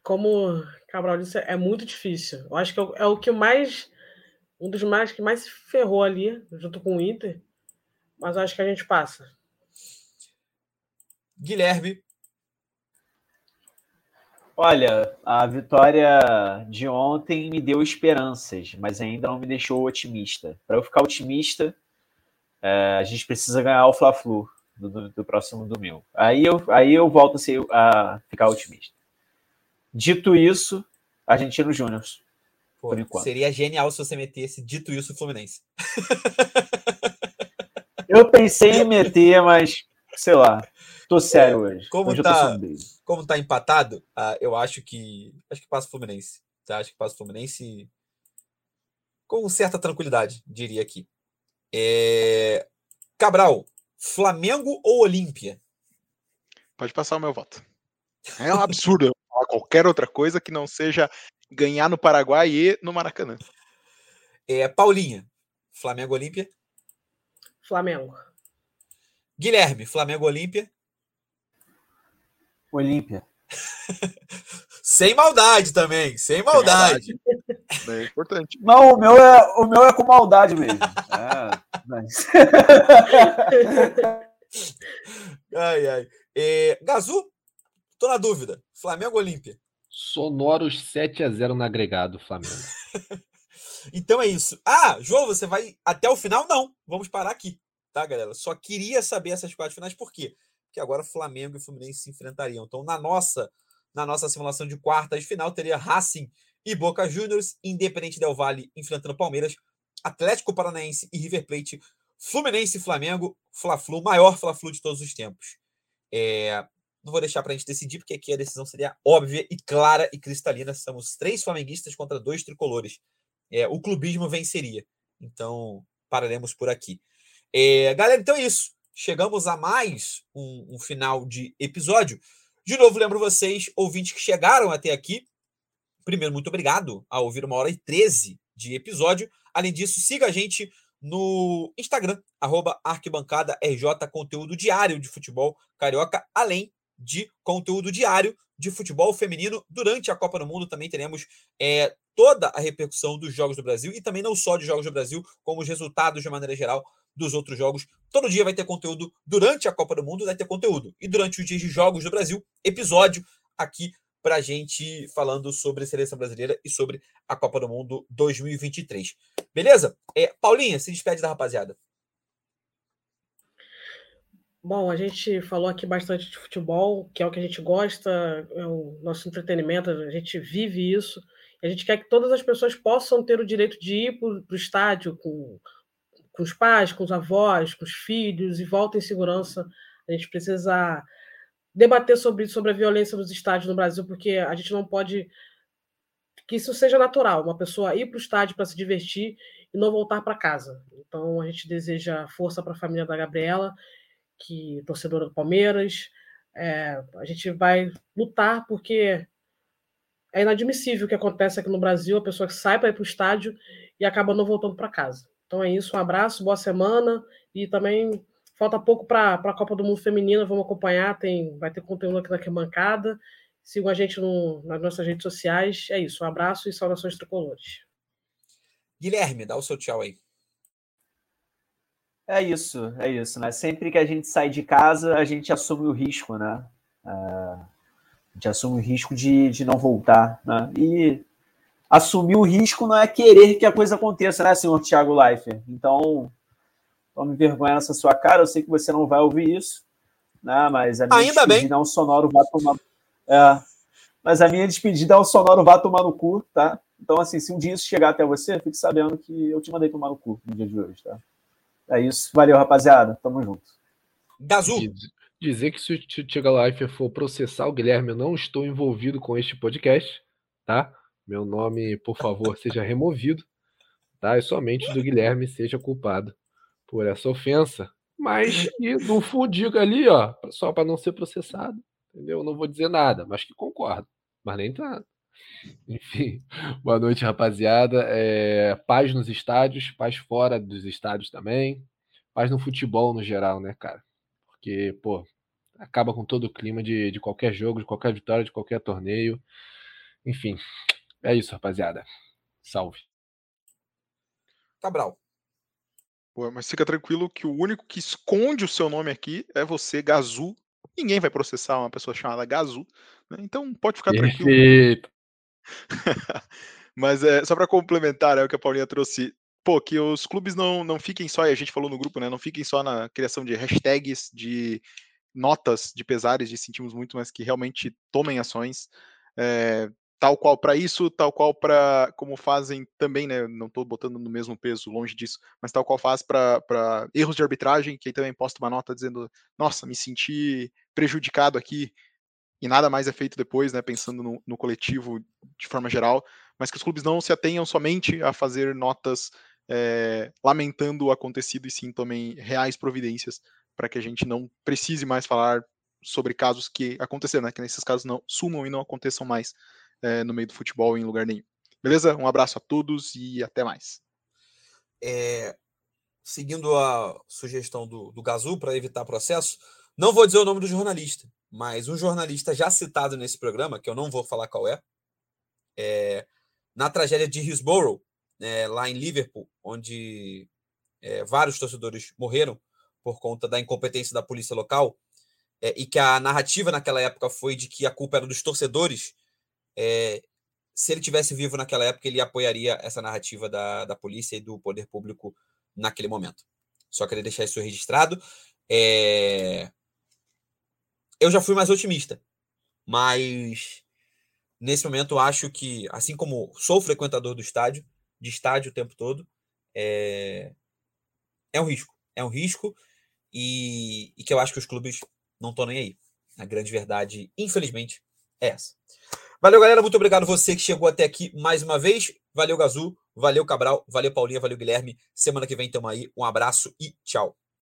Speaker 5: Como Cabral disse, é muito difícil. Eu acho que é o é que mais. Um dos mais que mais se ferrou ali, junto com o Inter. Mas acho que a gente passa.
Speaker 1: Guilherme,
Speaker 4: Olha, a vitória de ontem me deu esperanças, mas ainda não me deixou otimista. Para eu ficar otimista, é, a gente precisa ganhar o Fla-Flu do, do, do, próximo domingo. Aí eu, aí eu volto a, ser, a ficar otimista. Dito isso, Argentino Júnior.
Speaker 1: Por enquanto. Seria genial se você metesse, dito isso, o Fluminense.
Speaker 4: Eu pensei em meter, mas sei lá. Tô sério hoje.
Speaker 1: Como hoje tá, como tá empatado, uh, eu acho que acho que passa o Fluminense. Tá? Acho que passa o Fluminense com certa tranquilidade, diria aqui. É... Cabral, Flamengo ou Olímpia?
Speaker 2: Pode passar o meu voto. É um absurdo falar qualquer outra coisa que não seja ganhar no Paraguai e no Maracanã.
Speaker 1: É, Paulinha, Flamengo Olímpia?
Speaker 5: Flamengo.
Speaker 1: Guilherme, Flamengo Olímpia?
Speaker 4: Olímpia.
Speaker 1: sem maldade também, sem maldade.
Speaker 2: É importante.
Speaker 4: Não, o meu é, o meu é com maldade mesmo. É, mas...
Speaker 1: ai, ai. É, Gazu, tô na dúvida. Flamengo Olímpia?
Speaker 3: Sonoros 7 a 0 no agregado, Flamengo.
Speaker 1: então é isso. Ah, João, você vai até o final? Não. Vamos parar aqui, tá, galera? Só queria saber essas quatro finais, por quê? que agora Flamengo e Fluminense se enfrentariam. Então, na nossa, na nossa simulação de quartas de final, teria Racing e Boca Juniors, Independente Del Vale enfrentando Palmeiras, Atlético Paranaense e River Plate, Fluminense e Flamengo, Fla-Flu, maior Fla-Flu de todos os tempos. É, não vou deixar para a gente decidir, porque aqui a decisão seria óbvia e clara e cristalina. Somos três flamenguistas contra dois tricolores. É, o clubismo venceria. Então, pararemos por aqui. É, galera, então é isso chegamos a mais um, um, final de episódio. De novo, lembro vocês, ouvintes que chegaram até aqui. Primeiro, muito obrigado a ouvir uma hora e 13 de episódio. Além disso, siga a gente no Instagram, arroba arquibancada RJ, conteúdo diário de futebol carioca, além de conteúdo diário de futebol feminino. Durante a Copa do Mundo também teremos é, toda a repercussão dos Jogos do Brasil e também não só de Jogos do Brasil, como os resultados de maneira geral dos outros jogos. Todo dia vai ter conteúdo. Durante a Copa do Mundo vai ter conteúdo. E durante os dias de jogos do Brasil, episódio aqui para gente falando sobre a seleção brasileira e sobre a Copa do Mundo 2023. Beleza? É, Paulinha, se despede da rapaziada.
Speaker 5: Bom, a gente falou aqui bastante de futebol, que é o que a gente gosta, é o nosso entretenimento, a gente vive isso. A gente quer que todas as pessoas possam ter o direito de ir para o estádio com com os pais, com os avós, com os filhos, e volta em segurança. A gente precisa debater sobre, sobre a violência nos estádios no Brasil, porque a gente não pode que isso seja natural, uma pessoa ir para o estádio para se divertir e não voltar para casa. Então a gente deseja força para a família da Gabriela, que torcedora do Palmeiras. É, a gente vai lutar porque é inadmissível o que acontece aqui no Brasil, a pessoa que sai para ir para o estádio e acaba não voltando para casa. Então é isso, um abraço, boa semana e também falta pouco para a Copa do Mundo Feminina, vamos acompanhar, tem, vai ter conteúdo aqui na arquibancada. Sigam a gente no, nas nossas redes sociais. É isso, um abraço e saudações tricolores.
Speaker 1: Guilherme, dá o seu tchau aí.
Speaker 4: É isso, é isso, né? Sempre que a gente sai de casa, a gente assume o risco, né? Uh, a gente assume o risco de, de não voltar, né? E assumir o risco não é querer que a coisa aconteça, né, senhor Thiago Leifert? Então, tome vergonha nessa sua cara, eu sei que você não vai ouvir isso, né? Mas a minha
Speaker 1: Ainda despedida bem.
Speaker 4: é um sonoro vá tomar... É, mas a minha despedida é um sonoro vá tomar no cu, tá? Então, assim, se um dia isso chegar até você, fique sabendo que eu te mandei tomar no cu no dia de hoje, tá? É isso. Valeu, rapaziada. Tamo junto.
Speaker 1: Gazu.
Speaker 3: Dizer que se o Tiga Life for processar o Guilherme, eu não estou envolvido com este podcast, tá? Meu nome, por favor, seja removido, tá? E somente do Guilherme seja culpado por essa ofensa. Mas que no fundo diga ali, ó, só para não ser processado, entendeu? Eu não vou dizer nada, mas que concordo. Mas nem tanto. Enfim, boa noite, rapaziada. É, paz nos estádios, paz fora dos estádios também, paz no futebol no geral, né, cara? Porque, pô, acaba com todo o clima de, de qualquer jogo, de qualquer vitória, de qualquer torneio. Enfim, é isso, rapaziada. Salve.
Speaker 1: Cabral.
Speaker 2: Pô, mas fica tranquilo que o único que esconde o seu nome aqui é você, Gazu. Ninguém vai processar uma pessoa chamada Gazu. Né? Então pode ficar Perfeito. tranquilo. Mas é, só para complementar é o que a Paulinha trouxe, pô, que os clubes não, não fiquem só, e a gente falou no grupo, né? Não fiquem só na criação de hashtags, de notas de pesares, de sentimos muito, mas que realmente tomem ações. É, tal qual para isso, tal qual para como fazem também, né? Não estou botando no mesmo peso, longe disso, mas tal qual faz para erros de arbitragem, que aí também posta uma nota dizendo: nossa, me senti prejudicado aqui, e nada mais é feito depois, né, pensando no, no, coletivo de forma geral, mas que os clubes não se atenham somente a fazer notas é, lamentando o acontecido e sim tomem reais providências para que a gente não precise mais falar sobre casos que aconteceram, né, que nesses casos não sumam e não aconteçam mais é, no meio do futebol em lugar nenhum. Beleza? Um abraço a todos e até mais.
Speaker 1: É, seguindo a sugestão do, do Gazu para evitar processo, não vou dizer o nome do jornalista, mas um jornalista já citado nesse programa, que eu não vou falar qual é, é na tragédia de Hillsborough, é, lá em Liverpool, onde é, vários torcedores morreram por conta da incompetência da polícia local, é, e que a narrativa naquela época foi de que a culpa era dos torcedores. É, se ele tivesse vivo naquela época, ele apoiaria essa narrativa da, da polícia e do poder público naquele momento. Só queria deixar isso registrado. É, eu já fui mais otimista, mas nesse momento acho que, assim como sou frequentador do estádio, de estádio o tempo todo, é, é um risco. É um risco e, e que eu acho que os clubes não estão nem aí. A grande verdade, infelizmente, é essa. Valeu, galera. Muito obrigado você que chegou até aqui mais uma vez. Valeu, Gazu. Valeu, Cabral. Valeu, Paulinha. Valeu, Guilherme. Semana que vem tamo aí. Um abraço e tchau.